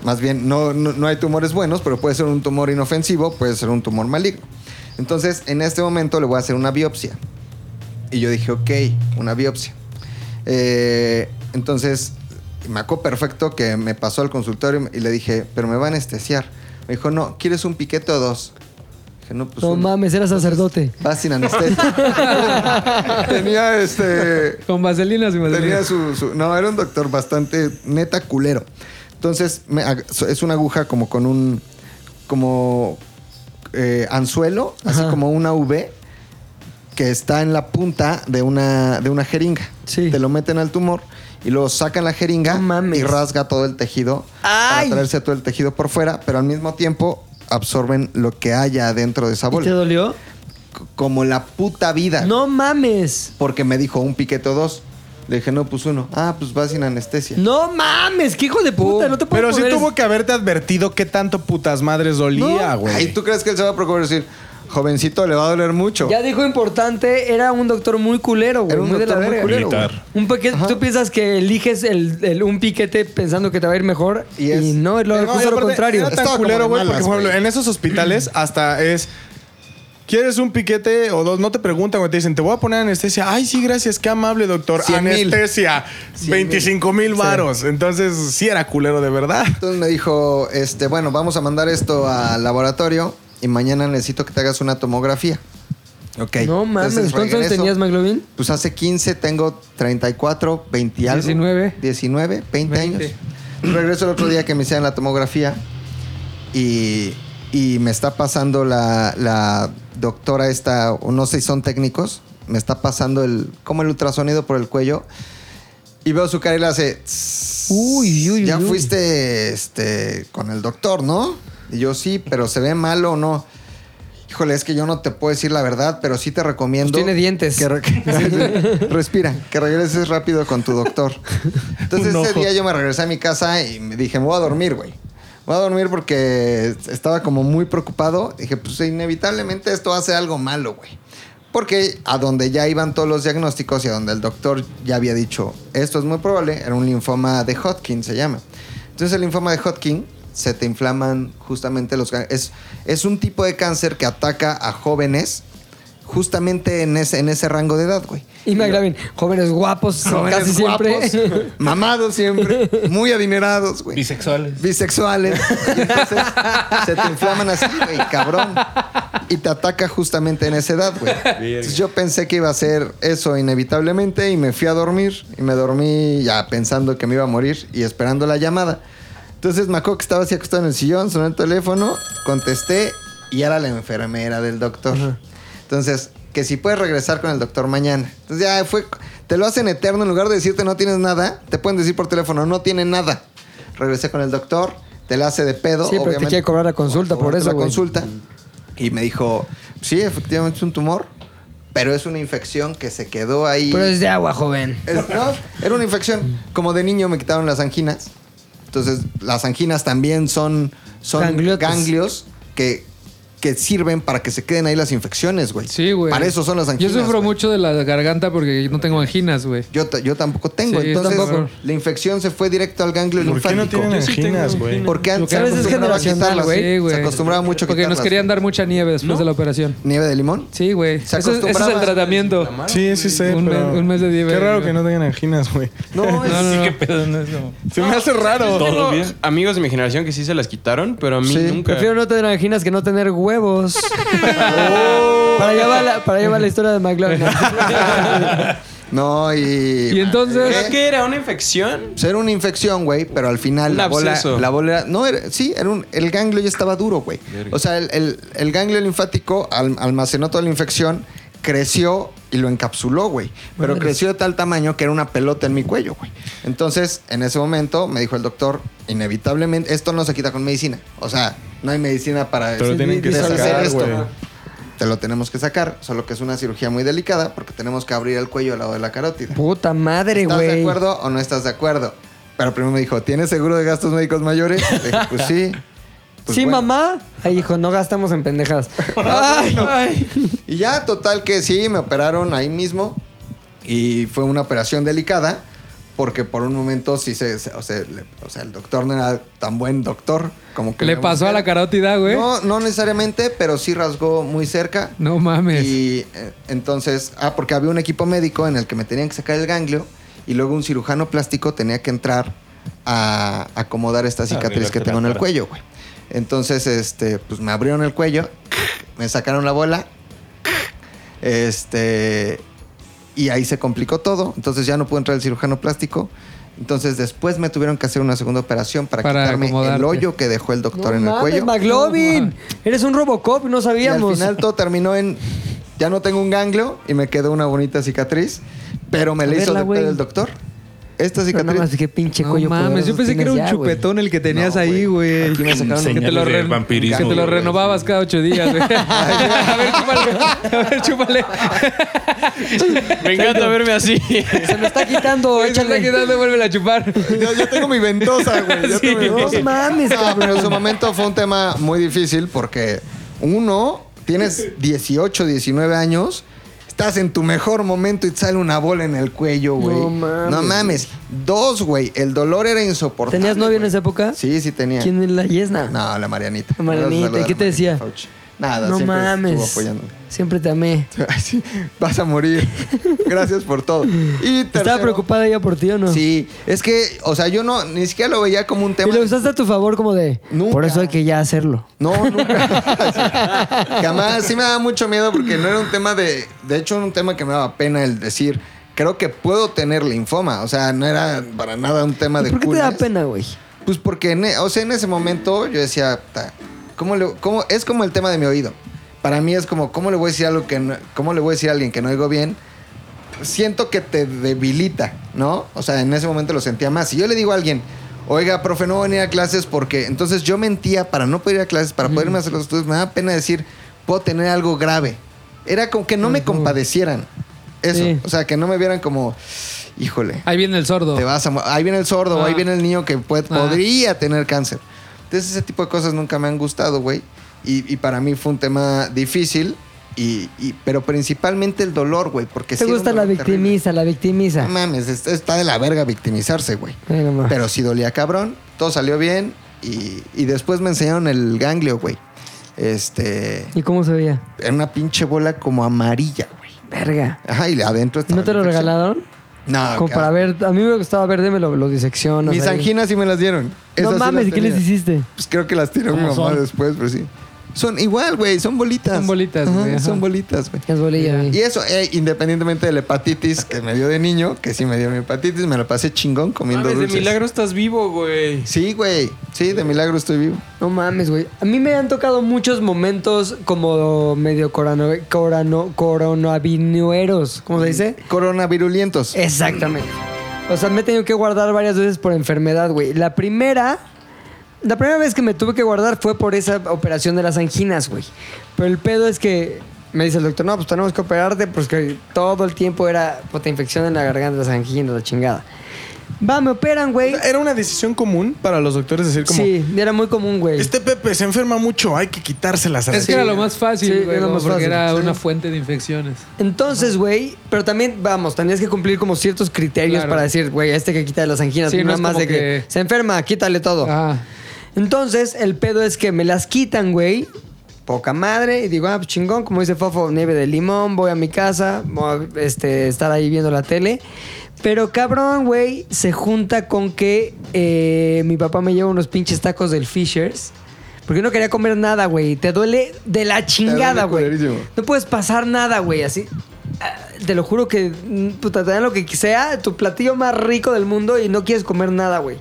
más bien, no, no, no hay tumores buenos, pero puede ser un tumor inofensivo, puede ser un tumor maligno. Entonces, en este momento le voy a hacer una biopsia. Y yo dije, ok, una biopsia. Eh, entonces, me acuerdo perfecto que me pasó al consultorio y le dije, pero me va a anestesiar. Me dijo, no, ¿quieres un piquete o dos? Dije, no, pues No uno. mames, era sacerdote. Vas sin anestesia. [laughs] Tenía este. Con vaselina sin vaselina. Tenía su, su- No, era un doctor bastante neta culero. Entonces, me es una aguja como con un. como. eh, anzuelo, así como una V, que está en la punta de una, de una jeringa. Te lo meten al tumor y luego sacan la jeringa y rasga todo el tejido ¡Ay! para traerse todo el tejido por fuera, pero al mismo tiempo absorben lo que haya adentro de esa bola. ¿Te dolió? Como la puta vida. No mames. Porque me dijo un piquete o dos. Le dije, no, pues uno. Ah, pues va sin anestesia. No mames, qué hijo de puta, no te puedo Pero sí tuvo que haberte advertido qué tanto putas madres dolía, güey. Ay, ¿tú crees que él se va a preocupar y decir, jovencito, le va a doler mucho? Ya dijo importante, era un doctor muy culero, güey. Era un muy de la doctor muy culero, Militar. Un piquete, tú piensas que eliges el, el- un piquete pensando que te va a ir mejor y, es- no, es lo, No, y justo lo aparte, contrario. Era tan Estaba como culero, de güey, porque malas, por ejemplo, güey. en esos hospitales [clears throat] hasta es. ¿Quieres un piquete o dos? No te preguntan, güey. Te dicen, te voy a poner anestesia. Ay, sí, gracias. Qué amable, doctor. Mil. anestesia. Cien 25 mil varos. Entonces, sí era culero de verdad. Entonces me dijo, este, bueno, vamos a mandar esto al laboratorio y mañana necesito que te hagas una tomografía. Ok. No mames, Entonces, ¿cuántos regreso. tenías, McLovin? Pues hace 15, tengo 34, 20 y algo. 19. 19, 20, 20. años. Regreso el otro día que me hicieron la tomografía y, y me está pasando la, la doctora esta, o no sé si son técnicos, me está pasando el, como el ultrasonido por el cuello y veo su cara y le hace... "Tss, Uy, uy, ya uy. fuiste este, con el doctor, ¿no? Y yo sí, pero se ve malo o no. Híjole, es que yo no te puedo decir la verdad, pero sí te recomiendo. Pues tiene dientes. Que re- [laughs] [laughs] respira, que regreses rápido con tu doctor. Entonces ese día yo me regresé a mi casa y me dije, me voy a dormir, güey. Voy a dormir porque estaba como muy preocupado. Dije, pues inevitablemente esto hace algo malo, güey. Porque a donde ya iban todos los diagnósticos y a donde el doctor ya había dicho, esto es muy probable, era un linfoma de Hodgkin, se llama. Entonces el linfoma de Hodgkin se te inflaman justamente los... Es, es un tipo de cáncer que ataca a jóvenes justamente en ese, en ese rango de edad, güey. Y McLovin, jóvenes guapos, [laughs] Jóvenes casi guapos, siempre. mamados siempre, muy adinerados, güey. Bisexuales. Bisexuales. Y [laughs] entonces se te inflaman así, güey, cabrón. Y te ataca justamente en esa edad, güey. Entonces yo pensé que iba a ser eso inevitablemente y me fui a dormir. Y me dormí ya pensando que me iba a morir y esperando la llamada. Entonces me acuerdo que estaba así acostado en el sillón, sonó el teléfono, contesté y era la enfermera del doctor. Entonces, que si puedes regresar con el doctor mañana. Entonces ya fue, te lo hacen eterno, en lugar de decirte no tienes nada, te pueden decir por teléfono, no tiene nada. Regresé con el doctor, te la hace de pedo. Sí, pero te quiere cobrar la consulta por eso, la güey. consulta. Y me dijo, sí, efectivamente es un tumor, pero es una infección que se quedó ahí. Pero es de agua, joven. Es- no, era una infección. Como de niño me quitaron las anginas. Entonces, las anginas también son, son ganglios que, que sirven para que se queden ahí las infecciones, güey. Sí, güey. Para eso son las Yo anginas. sufro güey. mucho de la garganta porque no tengo anginas, güey. Yo, yo tampoco tengo. Sí, yo Entonces, tampoco. la infección se fue directo al ganglio ¿Por qué no linfático. tienen anginas, güey? Porque antes se ¿Sabes? Es acostumbraba a generacional, quitarlas. güey. Sí, güey. Se acostumbraba mucho a Porque nos querían dar mucha nieve después de la operación. ¿Nieve de limón? Sí, güey. Se Ese, ese es el tratamiento. Sí, sí sé, Un pero... mes- un mes de nieve. Qué raro que no tengan anginas, güey. No, es- No, no, qué pedo, no es Se me hace raro. Amigos de mi generación que sí se las quitaron, pero a mí nunca. Prefiero no tener anginas que no tener huevos. [laughs] para, allá va la, para allá va la historia de McLovin. [laughs] No, y... Y entonces- ¿Pero qué era? ¿Una infección? Pues era una infección, güey, pero al final Un la bola, absceso. la bola era- no era, sí, era un, el ganglio ya estaba duro, güey. O sea, el, el- el ganglio linfático al- almacenó toda la infección, creció y lo encapsuló, güey. Pero creció de tal tamaño que era una pelota en mi cuello, güey. Entonces, en ese momento me dijo el doctor, inevitablemente esto no se quita con medicina. O sea, no hay medicina para Pero tienen que deshacer sacar, esto. güey. Te lo tenemos que sacar, solo que es una cirugía muy delicada porque tenemos que abrir el cuello al lado de la carótida. Puta madre, ¿Estás de güey. acuerdo o no estás de acuerdo? Pero primero me dijo, ¿tienes seguro de gastos médicos mayores? Le dije, pues sí. Pues sí, bueno. mamá. Ay, hijo, no gastamos en pendejadas. [laughs] Ay, ay. Y ya, total que sí, me operaron ahí mismo. Y fue una operación delicada. Porque por un momento sí se... se- o, sea, le- o sea, el doctor no era tan buen doctor como que... Le pasó a la carótida, güey. No, no necesariamente, pero sí rasgó muy cerca. No mames. Y eh, entonces, ah, porque había un equipo médico en el que me tenían que sacar el ganglio y luego un cirujano plástico tenía que entrar a acomodar esta cicatriz que tengo en el cuello, güey. Entonces, este, pues me abrieron el cuello, me sacaron la bola, este, y ahí se complicó todo. Entonces ya no pudo entrar el cirujano plástico. Entonces después me tuvieron que hacer una segunda operación para, Para quitarme el hoyo que dejó el doctor No en el mames, cuello. McLovin. Eres un Robocop, no Y al sabíamos. final todo terminó en ya no tengo un ganglio y me quedó una bonita cicatriz, pero me la hizo verla, de- güey. el doctor. Esta cicatriz. más qué pinche No cuello. mames, poderoso yo pensé que era un ya, chupetón el que tenías No, ahí, güey. Aquí me sacaron Que te lo, re- vampirismo, que te lo renovabas cada ocho días, güey. [laughs] a ver, chúpale. A ver, chúpale. Me encanta verme así. Se me está quitando, Güey, se está échale. quedando, vuelve a chupar. Ya tengo mi ventosa, güey. tengo mi No mames, No, cabrón. en su momento fue un tema muy difícil porque uno, tienes 18, 19 años, estás en tu mejor momento y te sale una bola en el cuello, güey. No mames. No mames. Dos, güey, el dolor era insoportable. ¿Tenías novio en esa época? Sí, sí tenía. ¿Quién es la Yesna? No, la Marianita. La Marianita, ¿qué te decía? Fauci. Nada, no siempre estuvo mames. Siempre te amé. [laughs] Sí, vas a morir. [laughs] Gracias por todo. Y ¿Estaba preocupada ella por ti o no? Sí, es que, o sea, yo no, ni siquiera lo veía como un ¿Y tema. lo usaste a tu favor como de... Nunca. Por eso hay que ya hacerlo. No, [laughs] nunca. Jamás. Sí me daba mucho miedo porque no era un tema de. De hecho, era un tema que me daba pena el decir. Creo que puedo tener linfoma. O sea, no era para nada un tema de ¿Por qué te da pena, güey? Pues porque, en e- o sea, en ese momento yo decía, "Ta, ¿cómo le, cómo, es como el tema de mi oído. Para mí es como, ¿cómo le voy a decir algo que no- cómo le voy a decir a alguien que no oigo bien? Siento que te debilita, ¿no? O sea, en ese momento lo sentía más. Si yo le digo a alguien, oiga, profe, no voy a venir a clases porque entonces yo mentía para no poder ir a clases, para poderme hacer los estudios, me da pena decir, puedo tener algo grave. Era como que no me compadecieran. Eso. Sí. O sea, que no me vieran como, híjole. Ahí viene el sordo. Te vas a ahí viene el sordo, o ahí Ah. viene el niño que puede- Ah. podría tener cáncer. Entonces ese tipo de cosas nunca me han gustado, güey. Y, y para mí fue un tema difícil, y, y- pero principalmente el dolor, güey. Porque ¿Te sí gusta la terrible. victimiza, la victimiza? No mames, es- está de la verga victimizarse, güey. Pero sí dolía cabrón, todo salió bien y, y después me enseñaron el ganglio, güey. Este, ¿Y cómo se veía? era una pinche bola como amarilla, güey. Verga. Ajá, y adentro ¿Y estaba no te lo infección. regalaron? No, Como para ver... A mí me gustaba ver, me lo, lo diseccionas. Mis ahí. anginas sí me las dieron. No sí mames, las ¿y qué les hiciste? Pues creo que las tiró mi ¿Cómo mamá son? después, pero sí. Son igual, güey, son bolitas. Son bolitas, güey. Son bolitas, güey. Es bolilla, güey. Y eso, eh, independientemente de la hepatitis que me dio de niño, que sí me dio mi hepatitis, me la pasé chingón comiendo Mames, de dulces. milagro estás vivo, güey. Sí, güey. Sí, de milagro estoy vivo. No mames, güey. A mí me han tocado muchos momentos como medio corano, corano, coronavinueros. ¿Cómo se dice? Coronavirulientos. Exactamente. O sea, me he tenido que guardar varias veces por enfermedad, güey. La primera... La primera vez que me tuve que guardar fue por esa operación de las anginas, güey. Pero el pedo es que me dice el doctor, no, pues tenemos que operarte porque todo el tiempo era puta infección en la garganta, las anginas, la chingada. Va, me operan, güey. Era una decisión común para los doctores decir como... Sí, era muy común, güey. Este Pepe se enferma mucho, hay que quitárselas. Es que era lo más fácil, Sí, güey, era más porque fácil, era sí. una fuente de infecciones. Entonces, güey, pero también, vamos, tenías que cumplir como ciertos criterios Claro. para decir, güey, este que quita las anginas, Sí, no nada es más de que... que- se enferma, quítale todo. Ah, Entonces, el pedo es que me las quitan, güey. Poca madre. Y digo, ah, pues chingón, como dice Fofo, nieve de limón, voy a mi casa, voy a este, estar ahí viendo la tele. Pero cabrón, güey, se junta con que eh, mi papá me lleva unos pinches tacos del Fishers. Porque no quería comer nada, güey. Te duele de la chingada, güey. No puedes pasar nada, güey, así. Ah, Te lo juro que, puta, te dan lo que sea, tu platillo más rico del mundo y no quieres comer nada, güey.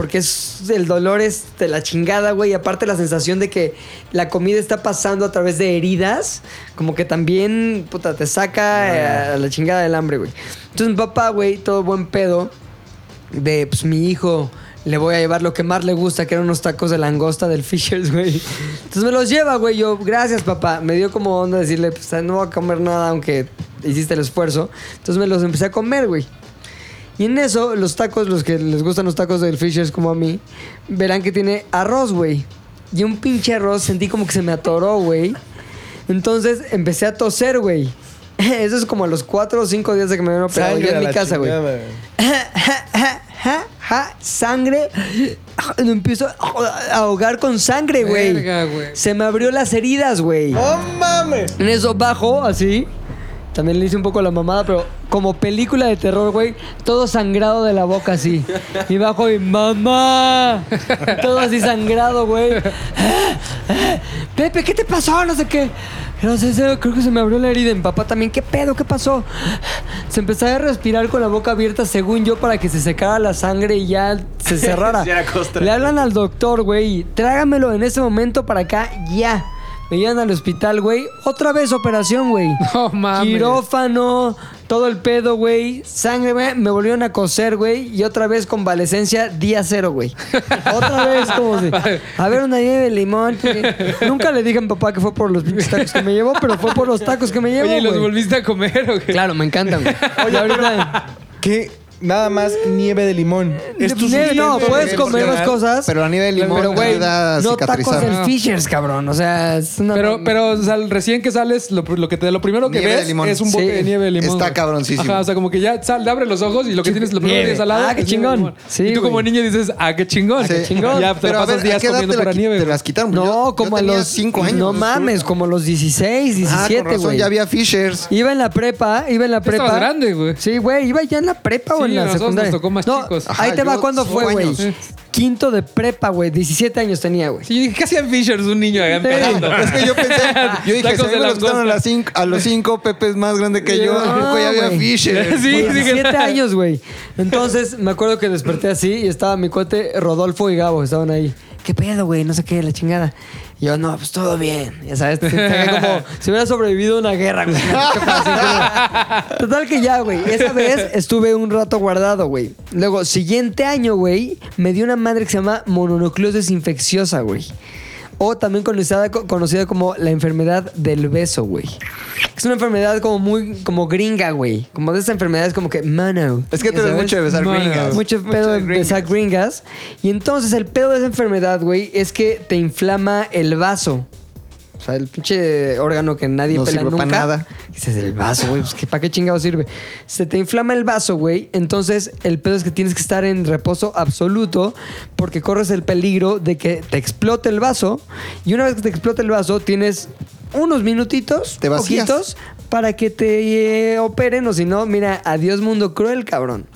Porque es, el dolor es de la chingada, güey. Y aparte la sensación de que la comida está pasando a través de heridas, como que también, puta, te saca eh, a la chingada del hambre, güey. Entonces mi papá, güey, todo buen pedo, de, pues, mi hijo le voy a llevar lo que más le gusta, que eran unos tacos de langosta del Fishers, güey. Entonces me los lleva, güey. Yo, gracias, papá. Me dio como onda decirle, pues no voy a comer nada, aunque hiciste el esfuerzo. Entonces me los empecé a comer, güey. Y en eso, los tacos, los que les gustan los tacos del Fishers como a mí, verán que tiene arroz, güey. Y un pinche arroz sentí como que se me atoró, güey. Entonces empecé a toser, güey. [laughs] Eso es como a los cuatro o cinco días de que me habían operado. Sangre Yo en mi casa, güey [laughs] sangre. [laughs] Me empiezo a ahogar con sangre, güey. Se me abrió las heridas, güey. ¡Oh, mames! En eso bajo, así. También le hice un poco la mamada, pero como película de terror, güey, todo sangrado de la boca así. Y bajo y mamá. Todo así sangrado, güey. Pepe, ¿qué te pasó? No sé qué. No sé, creo que se me abrió la herida. Mi papá también, ¿qué pedo? ¿Qué pasó? Se empezaba a respirar con la boca abierta, según yo, para que se secara la sangre y ya se cerrara. [laughs] Le hablan al doctor, güey. Trágamelo en ese momento para acá, ya. Me llevan al hospital, güey. Otra vez operación, güey. [laughs] No mames. Quirófano, todo el pedo, güey. Sangre, güey. Me volvieron a coser, güey. Y otra vez convalecencia, día cero, güey. [laughs] otra vez, como si. A ver, una nieve de limón. porque Nunca le dije a mi papá que fue por los tacos que me llevó, pero fue por los tacos que me llevó. Oye, ¿y los volviste a comer o qué? Claro, me encantan, güey. [laughs] Y ahorita- ¿Qué? Nada más nieve de limón. Es tu Nieve, no, sustento puedes comer las emocional. cosas. Pero la nieve de limón Pero, güey, ayuda a no tacos cicatrizar. del Fishers, cabrón. O sea, es una... Pero, pero o sea, recién que sales, lo, lo que te, lo primero que Nieve de ves limón. es un bote Sí. de nieve de limón. Está güey. cabroncísimo. Ajá, o sea, como que ya sal, abre los ojos y lo que tienes, lo primero que Nieve. tienes al lado Ah, qué es nieve de chingón. limón. Sí, y tú como güey. niño dices, ah, qué chingón. Sí. Qué [laughs] chingón. Ya te Pero a ver, pasas ¿a días qué edad comiendo te, la, pura qui- nieve. te güey. las quitaron? No, Yo- yo como a tenía los... cinco años. No mames, como a los 16, 17, Ah, con razón, güey. ya había Fishers. Iba en la prepa, iba en la Ya prepa. estabas grande, güey. Sí, güey, iba ya en la prepa o Sí, en la a nosotros secundaria. nos tocó más no, chicos. Ahí te va cinco fue, güey. Sí. Quinto de prepa, güey. 17 años tenía, güey. Sí, [laughs] ¿qué hacían Fishers un niño allá empezando? Es que yo pensé, [laughs] yo dije, si me los quitaron a, cinco, los cinco, Pepe es más grande que yo. No, ¿A poco ya había. Fishers? Sí, dije, 17 años, güey. Entonces, me acuerdo que desperté así y estaba mi cuate Rodolfo y Gabo, estaban ahí. ¿Qué pedo, güey? No sé qué, la chingada. Yo, no, pues todo bien. Ya sabes, te- te- como si hubiera sobrevivido una guerra, güey. Total que ya, güey. Esa vez estuve un rato guardado, güey. Luego, siguiente año, güey, me dio una madre que se llama mononucleosis infecciosa, güey. O también conocida, conocida como la enfermedad del beso, güey. Es una enfermedad como muy como gringa, güey. Como de esas enfermedades como que mano. Es que tú ¿ya eres mucho de besar Mano. gringas. Mucho pedo de besar gringas. Y entonces el pedo de esa enfermedad, güey, es que te inflama el vaso. O sea, el pinche órgano que nadie No pela sirve nunca. pa' nada. Dices, el vaso, güey, pues, ¿qué- ¿para qué chingado sirve? Se te inflama el vaso, güey. Entonces, el pedo es que tienes que estar en reposo absoluto porque corres el peligro de que te explote el vaso. Y una vez que te explote el vaso, tienes unos minutitos, Te vacías. poquitos, para que te eh, operen. O si no, mira, adiós mundo cruel, cabrón.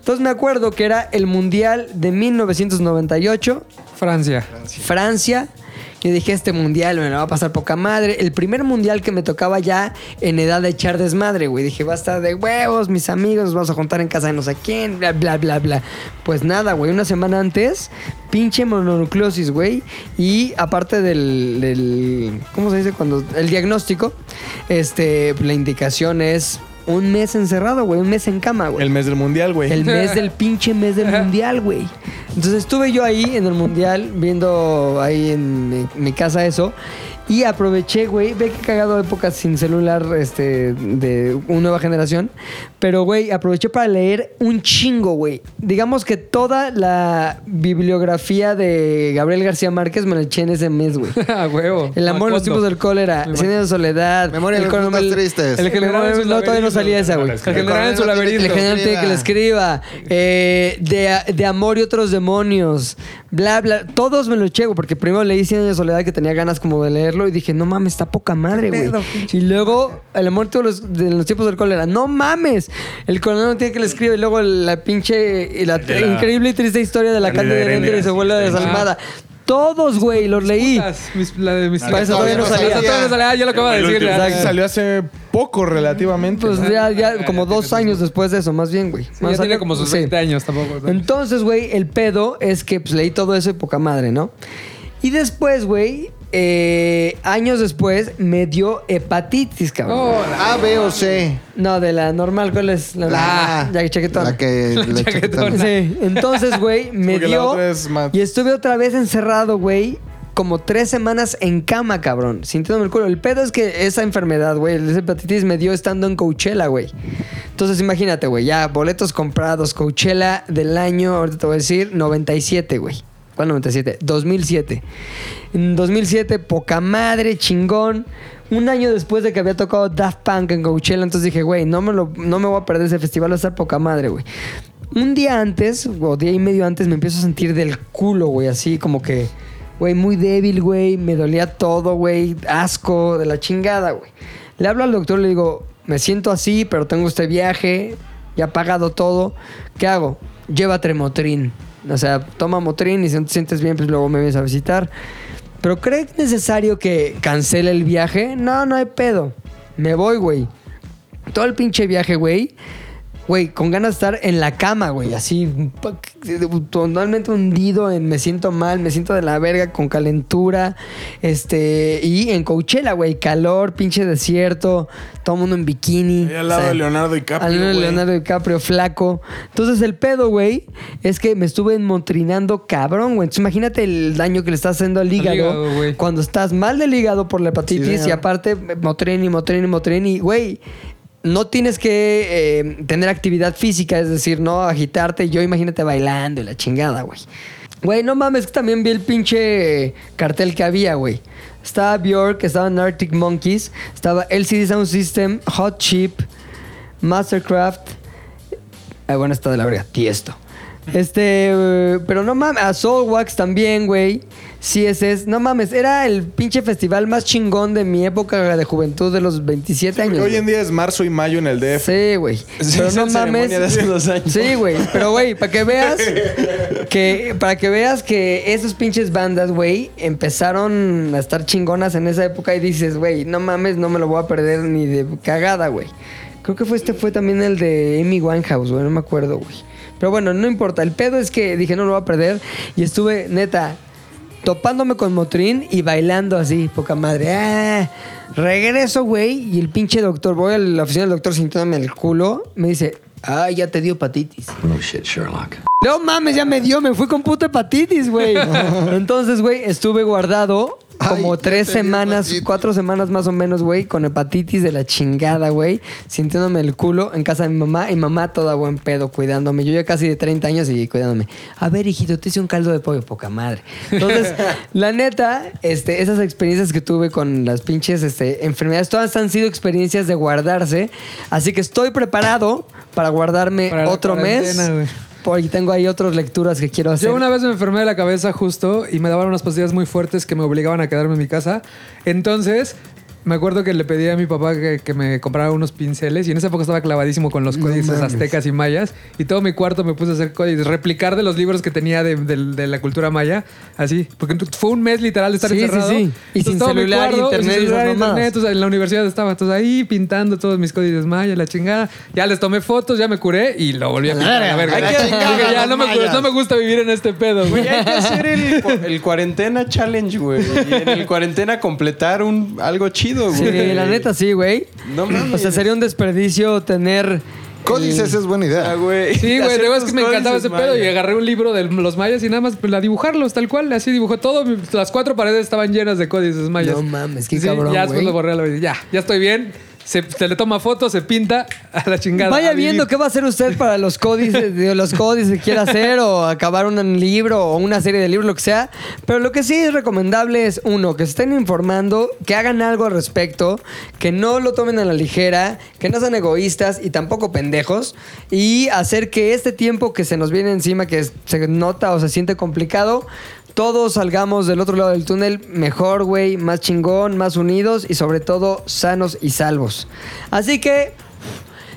Entonces me acuerdo que era el Mundial de 1998. Francia. Francia. Yo dije, este mundial me lo va a pasar poca madre. El primer mundial que me tocaba ya en edad de echar desmadre, güey. Dije, va a estar de huevos, mis amigos, nos vamos a juntar en casa de no sé quién, bla, bla, bla, bla. Pues nada, güey, una semana antes, pinche mononucleosis, güey. Y aparte del, del, ¿cómo se dice? Cuando, el diagnóstico, este, la indicación es un mes encerrado, güey, un mes en cama, güey. El mes del mundial, güey. El mes del [laughs] pinche mes del mundial, güey. Entonces estuve yo ahí en el mundial, viendo ahí en mi, mi casa eso. Y aproveché, güey. Ve que cagado épocas sin celular este, de una nueva generación. Pero, güey, aproveché para leer un chingo, güey. Digamos que toda la bibliografía de Gabriel García Márquez me la eché en ese mes, güey. [laughs] A huevo. El amor en los tiempos del cólera, Cien años de soledad, Memoria el de los Frutas Tristes. El general en su no, todavía no salía esa, güey. El general en su El laberinto. El general tiene que le escriba. eh, de, de amor y otros demonios. Bla, bla. Todos me lo eché, güey, porque primero leí Cien años de soledad que tenía ganas como de leerlo y dije, no mames, está poca madre, güey. Y luego, el amor de los, de los tiempos del cólera. No mames. El coronel tiene que le escribe y luego la pinche y la, increíble y triste historia de la de Cándida de Heréndira y se vuelve sí, desalmada. Todos, güey, los leí. Mis- la de mis Para eso todavía no salía. Todavía no salía. Ah, ya lo acabo de decir. Salió hace poco relativamente. Pues ¿no? ya, ya como dos años después de eso, más bien, güey. Sí, Más ya tiene como sus sí. 20 años tampoco. ¿no? Entonces, güey, el pedo es que pues, leí todo eso y poca madre, ¿no? Y después, güey, eh, años después, me dio hepatitis, cabrón. Oh, A, B o C. No, de la normal, ¿cuál es? La, La, ya chaquetón. la que [laughs] le chaquetona. Sí, entonces, güey, [laughs] me Porque la dio. es Y estuve otra vez encerrado, güey. Como tres semanas en cama, cabrón. Sintiéndome el culo. El pedo es que esa enfermedad, güey, esa hepatitis me dio estando en Coachella, güey. Entonces, imagínate, güey, ya boletos comprados. Coachella del año, ahorita te voy a decir, 97, güey. ¿Cuál 97? 2007. En 2007, poca madre, chingón. Un año después de que había tocado Daft Punk en Coachella, entonces dije, güey, no, me no me voy a perder ese festival, va a estar poca madre, güey. Un día antes, o día y medio antes, me empiezo a sentir del culo, güey, así como que, güey, muy débil, güey, me dolía todo, güey, asco, de la chingada, güey. Le hablo al doctor, le digo, me siento así, pero tengo este viaje, ya pagado todo. ¿Qué hago? Lleva Tremotrin. O sea, toma Motrin y si no te sientes bien, pues luego me vienes a visitar. Pero ¿crees necesario que cancele el viaje? No, no hay pedo. Me voy, güey. Todo el pinche viaje, güey. Güey, con ganas de estar en la cama, güey. Así, totalmente hundido en me siento mal, me siento de la verga, con calentura. Este, y en Coachella, güey. Calor, pinche desierto. Todo el mundo en bikini. Ahí al lado O sea, de Leonardo DiCaprio, Al lado de. Leonardo DiCaprio, flaco. Entonces, el pedo, güey, es que me estuve enmotrinando cabrón, güey. Entonces, imagínate el daño que le estás haciendo al hígado. cuando estás mal del hígado por la hepatitis Sí, y aparte motrin y motrin y motrin y, güey, no tienes que eh, tener actividad física, es decir, no agitarte. Yo imagínate bailando y la chingada, güey. Güey, no mames, que también vi el pinche cartel que había, güey. Estaba Bjork, estaban Arctic Monkeys, estaba LCD Sound System, Hot Chip, Mastercraft. Ah, bueno, está de la verga, Tiesto. Este, pero no mames, a Soulwax también, güey. CSS, no mames, era el pinche festival más chingón de mi época de juventud de los 27 Porque años. hoy en día es marzo y mayo en el DF. Sí, güey. Sí, pero no mames. ceremonia de hace dos años. Sí, güey. Pero, güey, para que veas que, para que veas que esos pinches bandas, güey, empezaron a estar chingonas en esa época y dices, güey, no mames, no me lo voy a perder ni de cagada, güey. Creo que fue este fue también el de Amy Winehouse, güey, no me acuerdo, güey. Pero bueno, no importa. El pedo es que dije, no lo voy a perder. Y estuve, neta, topándome con Motrin y bailando así, poca madre. Ah, regreso, güey, y el pinche doctor, voy a la oficina del doctor sintiéndome el culo, me dice, ah, ya te dio hepatitis. No shit, Sherlock. No mames, ya me dio, me fui con puta hepatitis, güey. [laughs] Entonces, güey, estuve guardado como Ay, tres semanas, hepatitis. cuatro semanas más o menos, güey, con hepatitis de la chingada, güey, sintiéndome el culo en casa de mi mamá y mamá toda buen pedo cuidándome. Yo ya casi de 30 años y cuidándome. A ver, hijito, te hice un caldo de pollo, poca madre. Entonces, [laughs] la neta, este, esas experiencias que tuve con las pinches este, enfermedades, todas han sido experiencias de guardarse. Así que estoy preparado para guardarme Para otro mes. güey. Porque tengo ahí otras lecturas que quiero hacer. Yo una vez me enfermé de la cabeza justo y me daban unas pastillas muy fuertes que me obligaban a quedarme en mi casa. Entonces, me acuerdo que le pedí a mi papá que, que me comprara unos pinceles y en esa época estaba clavadísimo con los códices aztecas y mayas y todo mi cuarto me puse a hacer códices, replicar de los libros que tenía de, de- de la cultura maya, así, porque fue un mes literal de estar Sí, sí, encerrado. sí. Y Entonces, sin celular, cuarto, internet sin celular, internet, entonces, en la universidad estaba entonces ahí pintando todos mis códices mayas, la chingada. Ya les tomé fotos, ya me curé y lo volví a pintar. a verga. Hay que- Dije, ya no me, mayas. no me gusta vivir en este pedo, güey. Güey, hay que hacer el, el cuarentena challenge, güey. Y en el cuarentena completar un, algo chido, Sí, güey. la neta sí, güey. No mames. O sea, sería un desperdicio tener... Códices es buena Ah, idea. güey. Sí, güey, de verdad es que me encantaba ese pedo y agarré un libro de los mayas y nada más pues, a dibujarlos tal cual, así dibujó todo. Las cuatro paredes estaban llenas de códices mayas. No mames, qué Sí, cabrón, Ya después lo borré la. Ya, ya estoy bien. Se, se le toma foto, se pinta a la chingada. Vaya viendo qué va a hacer usted para los códices, de los códices que quiera hacer o acabar un libro o una serie de libros, lo que sea. Pero lo que sí es recomendable es, uno, que se estén informando, que hagan algo al respecto, que no lo tomen a la ligera, que no sean egoístas y tampoco pendejos y hacer que este tiempo que se nos viene encima, que se nota o se siente complicado, todos salgamos del otro lado del túnel mejor, güey, más chingón, más unidos y sobre todo sanos y salvos. Así que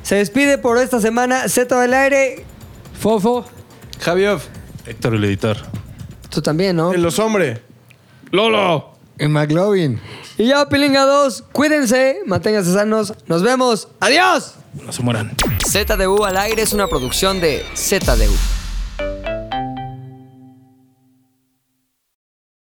se despide por esta semana Z del aire. Fofo. Javier. Héctor, el editor. Tú también, ¿no? En los hombres. ¡Lolo! En McLovin. Y yo, Pilinga 2, cuídense, manténganse sanos. Nos vemos. ¡Adiós! No se mueran. ZDU al aire es una producción de ZDU.